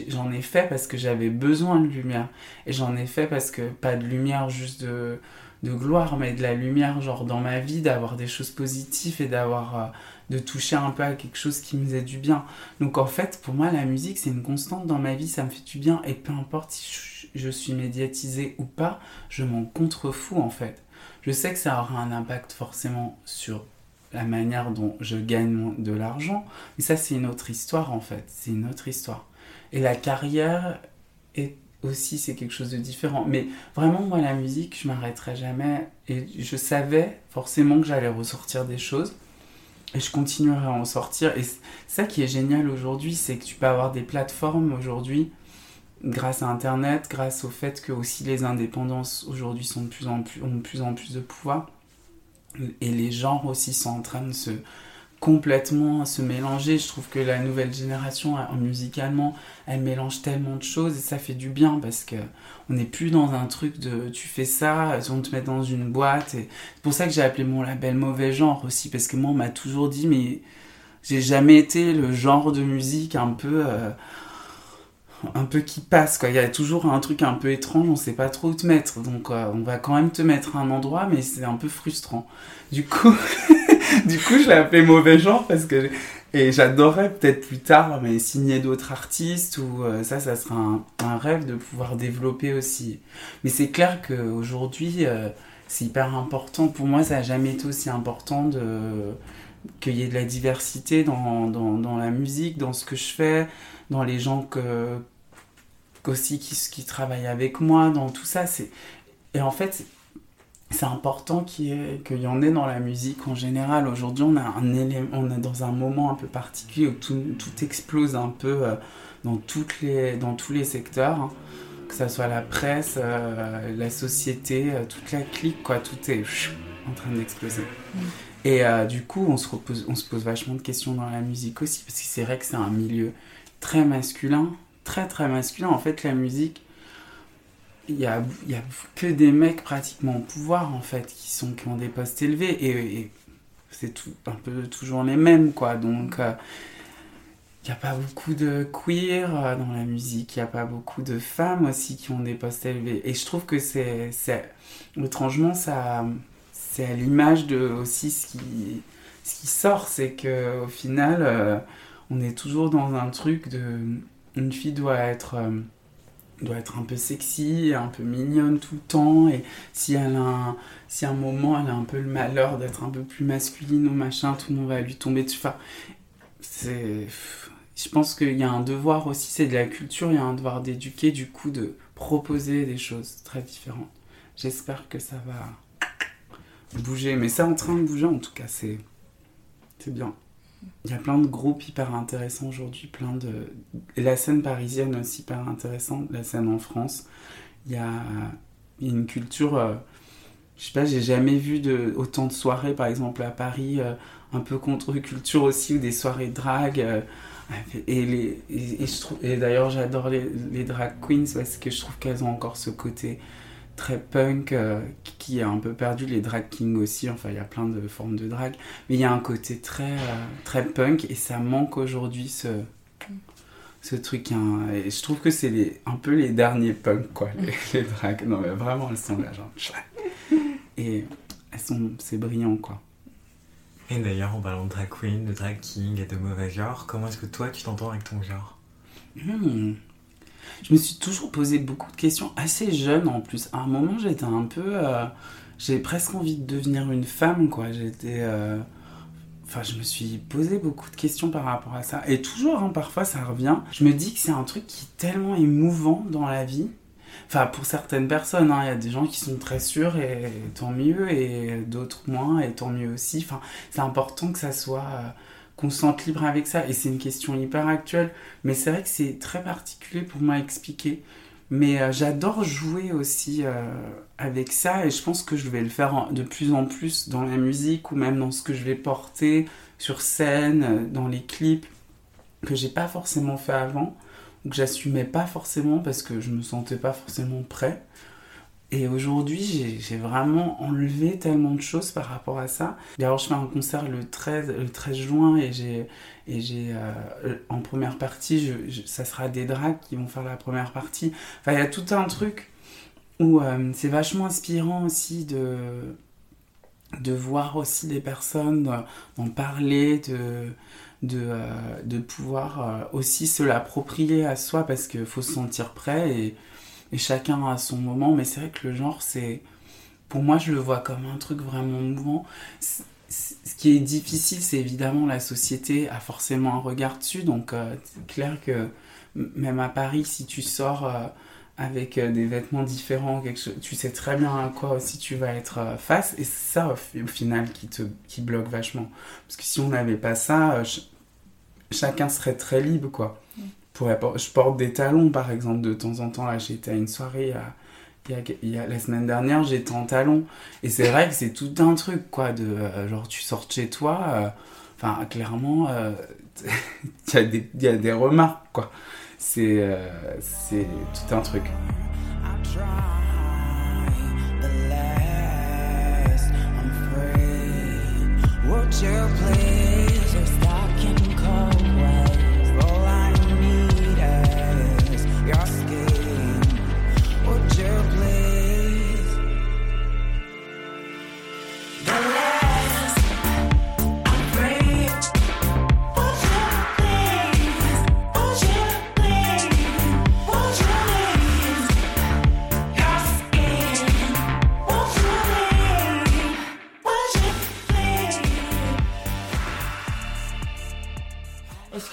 S1: J'en ai fait parce que j'avais besoin de lumière. Et j'en ai fait parce que pas de lumière juste de, de gloire, mais de la lumière, genre dans ma vie, d'avoir des choses positives et d'avoir. euh, de toucher un peu à quelque chose qui me faisait du bien. Donc en fait, pour moi, la musique, c'est une constante dans ma vie, ça me fait du bien, et peu importe si je suis médiatisée ou pas, je m'en contrefous en fait. Je sais que ça aura un impact forcément sur la manière dont je gagne de l'argent, mais ça, c'est une autre histoire en fait, c'est une autre histoire. Et la carrière est aussi, c'est quelque chose de différent. Mais vraiment, moi, la musique, je m'arrêterai jamais, et je savais forcément que j'allais ressortir des choses. Et je continuerai à en sortir. Et ça qui est génial aujourd'hui, c'est que tu peux avoir des plateformes aujourd'hui, grâce à Internet, grâce au fait que aussi les indépendances aujourd'hui plus plus, ont de plus en plus de pouvoir. Et les genres aussi sont en train de se complètement se mélanger. Je trouve que la nouvelle génération, euh, musicalement, elle mélange tellement de choses et ça fait du bien parce que on n'est plus dans un truc de tu fais ça, on te met dans une boîte. Et c'est pour ça que j'ai appelé mon label Mauvais Genre aussi parce que moi on m'a toujours dit mais j'ai jamais été le genre de musique un peu euh, un peu qui passe quoi. Il y a toujours un truc un peu étrange, on sait pas trop où te mettre. Donc euh, on va quand même te mettre à un endroit mais c'est un peu frustrant. Du coup [LAUGHS] du coup je l'ai appelé Mauvais Genre parce que et j'adorerais peut-être plus tard mais signer d'autres artistes ou euh, ça ça sera un, un rêve de pouvoir développer aussi. Mais c'est clair qu'aujourd'hui euh, c'est hyper important. Pour moi, ça n'a jamais été aussi important de qu'il y ait de la diversité dans, dans, dans la musique, dans ce que je fais, dans les gens que, aussi qui, qui travaillent avec moi, dans tout ça. C'est... Et en fait, c'est important qu'il y, ait- qu'il y en ait dans la musique en général. Aujourd'hui, on, a un élément, on est dans un moment un peu particulier où tout, tout explose un peu euh, dans, toutes les, dans tous les secteurs. hein. Que ça soit la presse, euh, la société, euh, toute la clique, quoi, tout est en train d'exploser. Et euh, du coup, on se, repose, on se pose vachement de questions dans la musique aussi, parce que c'est vrai que c'est un milieu très masculin, très très masculin. En fait, la musique, il y a, a que des mecs pratiquement au pouvoir, en fait, qui, sont, qui ont des postes élevés, et, c'est un peu toujours les mêmes, quoi. Donc, euh, il n'y a pas beaucoup de queer euh, dans la musique, il n'y a pas beaucoup de femmes aussi qui ont des postes élevés. Et je trouve que c'est, c'est étrangement, ça, c'est à l'image de aussi ce qui, ce qui sort, c'est que au final, euh, on est toujours dans un truc de, une fille doit être, euh, doit être un peu sexy, un peu mignonne tout le temps, et si elle a un, si à un moment elle a un peu le malheur d'être un peu plus masculine ou machin, tout le monde va lui tomber dessus. Je pense qu'il y a un devoir aussi, c'est de la culture, il y a un devoir d'éduquer, du coup, de proposer des choses très différentes. J'espère que ça va bouger, mais c'est en train de bouger en tout cas, c'est bien. Il y a plein de groupes hyper intéressants aujourd'hui, la scène parisienne aussi hyper intéressante, la scène en France. Il y a, une culture... euh, je sais pas, j'ai jamais vu autant de soirées, par exemple à Paris, euh, un peu contre-culture aussi, ou des soirées drag. euh, et, d'ailleurs, j'adore les drag queens parce que je trouve qu'elles ont encore ce côté très punk euh, qui- est un peu perdu. Les drag kings aussi, enfin, il y a plein de formes de drag. Mais il y a un côté très, euh, très punk et ça manque aujourd'hui ce, ce truc. hein. Et je trouve que c'est les- un peu les derniers punks, quoi, les, [LAUGHS] les drag. Non, mais vraiment, elles sont là, genre. [LAUGHS] Et elles sont, c'est brillant, quoi.
S4: Et d'ailleurs, en parlant de drag queen, de drag king et de mauvais genre, comment est-ce que toi tu t'entends avec ton genre?
S1: Hmm. Je me suis toujours posé beaucoup de questions, assez jeune en plus. À un moment, j'étais un peu. euh, J'ai presque envie de devenir une femme, quoi. J'étais. euh, Enfin, je me suis posé beaucoup de questions par rapport à ça. Et toujours, hein, parfois, ça revient. Je me dis que c'est un truc qui est tellement émouvant dans la vie. Enfin, pour certaines personnes, hein, il y a des gens qui sont très sûrs et tant mieux, et d'autres moins, et tant mieux aussi. Enfin, c'est important que ça soit. euh, qu'on se sente libre avec ça. Et c'est une question hyper actuelle. Mais c'est vrai que c'est très particulier pour moi à expliquer. Mais euh, j'adore jouer aussi euh, avec ça et je pense que je vais le faire de plus en plus dans la musique ou même dans ce que je vais porter sur scène, euh, dans les clips que j'ai pas forcément fait avant ou que j'assumais pas forcément parce que je me sentais pas forcément prêt. Et aujourd'hui, j'ai- vraiment enlevé tellement de choses par rapport à ça. D'ailleurs, je fais un concert le 13, le 13 juin et j'ai j'ai euh, en première partie, ça sera des drags qui vont faire la première partie. Enfin, il y a tout un truc où euh, c'est vachement inspirant aussi de, de voir aussi les personnes, euh, d'en parler, de, de, euh, de pouvoir euh, aussi se l'approprier à soi parce qu'il faut se sentir prêt et, et chacun a son moment. Mais c'est vrai que le genre, c'est. Pour moi, je le vois comme un truc vraiment mouvant. Ce qui est difficile, c'est évidemment la société a forcément un regard dessus. Donc, euh, c'est clair que même à Paris, si tu sors euh, avec euh, des vêtements différents, quelque chose, tu sais très bien à quoi aussi tu vas être face. Et c'est ça, au, fi- au final, qui te qui bloque vachement. Parce que si on n'avait pas ça, ch- chacun serait très libre, quoi. Je porte des talons, par exemple, de temps en temps. Là, j'étais à une soirée la semaine dernière, j'étais en talons. Et c'est vrai que c'est tout un truc, quoi. De, euh, genre, tu sors de chez toi, euh, enfin, clairement, euh, [LAUGHS] il y, a des- remarques, quoi. C'est tout un truc.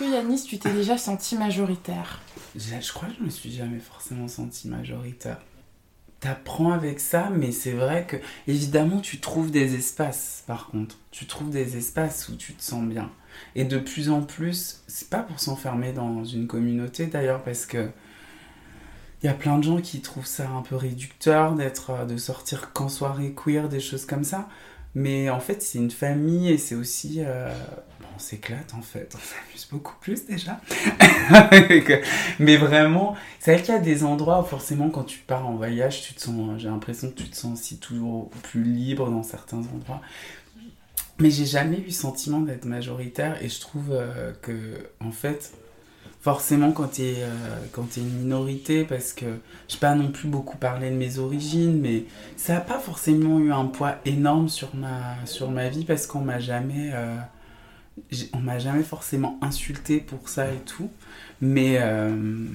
S3: Que Yanis, tu t'es déjà senti majoritaire?
S1: Je, crois que je me suis jamais forcément senti majoritaire. T'apprends avec ça, mais c'est vrai que, évidemment, tu trouves des espaces, par contre. Tu trouves des espaces où tu te sens bien. Et de plus en plus, c'est pas pour s'enfermer dans une communauté d'ailleurs, parce que il y a plein de gens qui trouvent ça un peu réducteur d'être, euh, de sortir qu'en soirée queer, des choses comme ça. Mais en fait, c'est une famille et c'est aussi. euh, s'éclate en fait, [LAUGHS] on s'amuse beaucoup plus déjà. [LAUGHS] Mais vraiment, c'est vrai qu'il y a des endroits où forcément quand tu pars en voyage, tu te sens, j'ai l'impression que tu te sens aussi toujours plus libre dans certains endroits. Mais j'ai jamais eu le sentiment d'être majoritaire et je trouve euh, que, en fait, forcément quand tu es, quand t'es une minorité, parce que je pas non plus beaucoup parlé de mes origines, mais ça n'a pas forcément eu un poids énorme sur ma, sur ma vie parce qu'on m'a jamais. euh, on m'a jamais forcément insulté pour ça et tout. Mais, euh,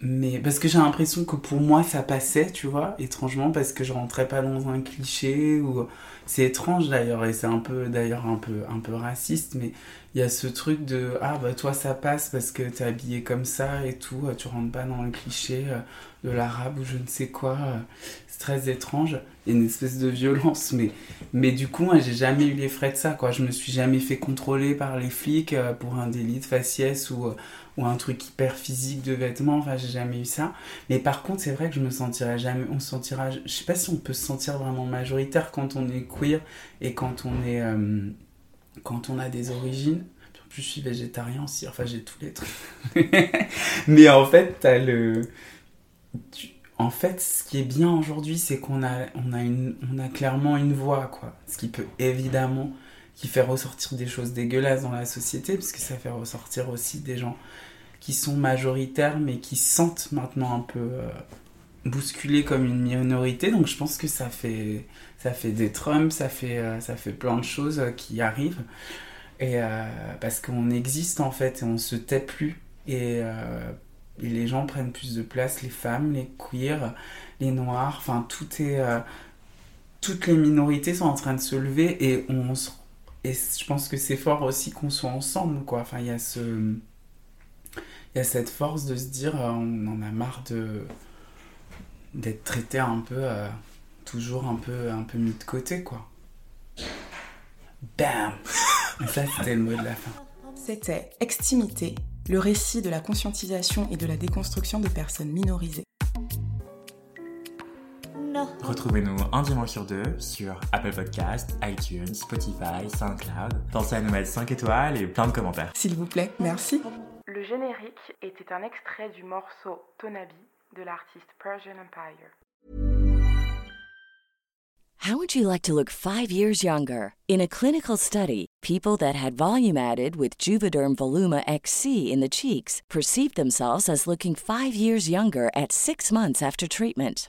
S1: mais parce que j'ai l'impression que pour moi ça passait, tu vois, étrangement, parce que je rentrais pas dans un cliché ou c'est étrange d'ailleurs et c'est un peu d'ailleurs un peu un peu raciste, mais il y a ce truc de ah bah toi ça passe parce que t'es habillé comme ça et tout, tu rentres pas dans le cliché euh, de l'arabe ou je ne sais quoi. euh, C'est très étrange, il y a une espèce de violence, mais mais du coup moi j'ai jamais eu les frais de ça quoi. Je me suis jamais fait contrôler par les flics euh, pour un délit de faciès ou ou un truc hyper physique de vêtements, enfin j'ai jamais eu ça. Mais par contre, c'est vrai que je me sentirais jamais, on se sentira, je sais pas si on peut se sentir vraiment majoritaire quand on est queer et quand on est, euh, quand on a des origines. En plus, je suis végétarien aussi, enfin j'ai tous les trucs. [LAUGHS] Mais en fait, t'as le, en fait, ce qui est bien aujourd'hui, c'est qu'on a, on a une, on a clairement une voix, quoi. Ce qui peut évidemment, qui fait ressortir des choses dégueulasses dans la société, parce que ça fait ressortir aussi des gens qui sont majoritaires, mais qui se sentent maintenant un peu euh, bousculés comme une minorité. Donc je pense que ça fait, ça fait des Trump, ça fait, euh, ça fait plein de choses euh, qui arrivent. Et parce qu'on existe en fait, et on se tait plus. Et, les gens prennent plus de place, les femmes, les queers, les noirs, enfin tout est... toutes les minorités sont en train de se lever et on se- et je pense que c'est fort aussi qu'on soit ensemble quoi. Enfin il y a ce il y a cette force de se dire euh, on en a marre de d'être traité un peu euh, toujours un peu un peu mis de côté quoi. Bam! [LAUGHS] Ça c'était le mot de la fin.
S3: C'était Extimité, le récit de la conscientisation et de la déconstruction de personnes minorisées.
S4: Retrouvez-nous un dimanche sur deux sur Apple Podcast, iTunes, Spotify, SoundCloud. Pensez à nous mettre 5 étoiles et plein de commentaires.
S3: S'il vous plaît, merci.
S7: Le générique était un extrait du morceau Tonabi de l'artiste Persian Empire.
S8: How would you like to look five years younger? In a clinical study, people that had volume added with Juvederm Voluma XC in the cheeks perceived themselves as looking five years younger at six months after treatment.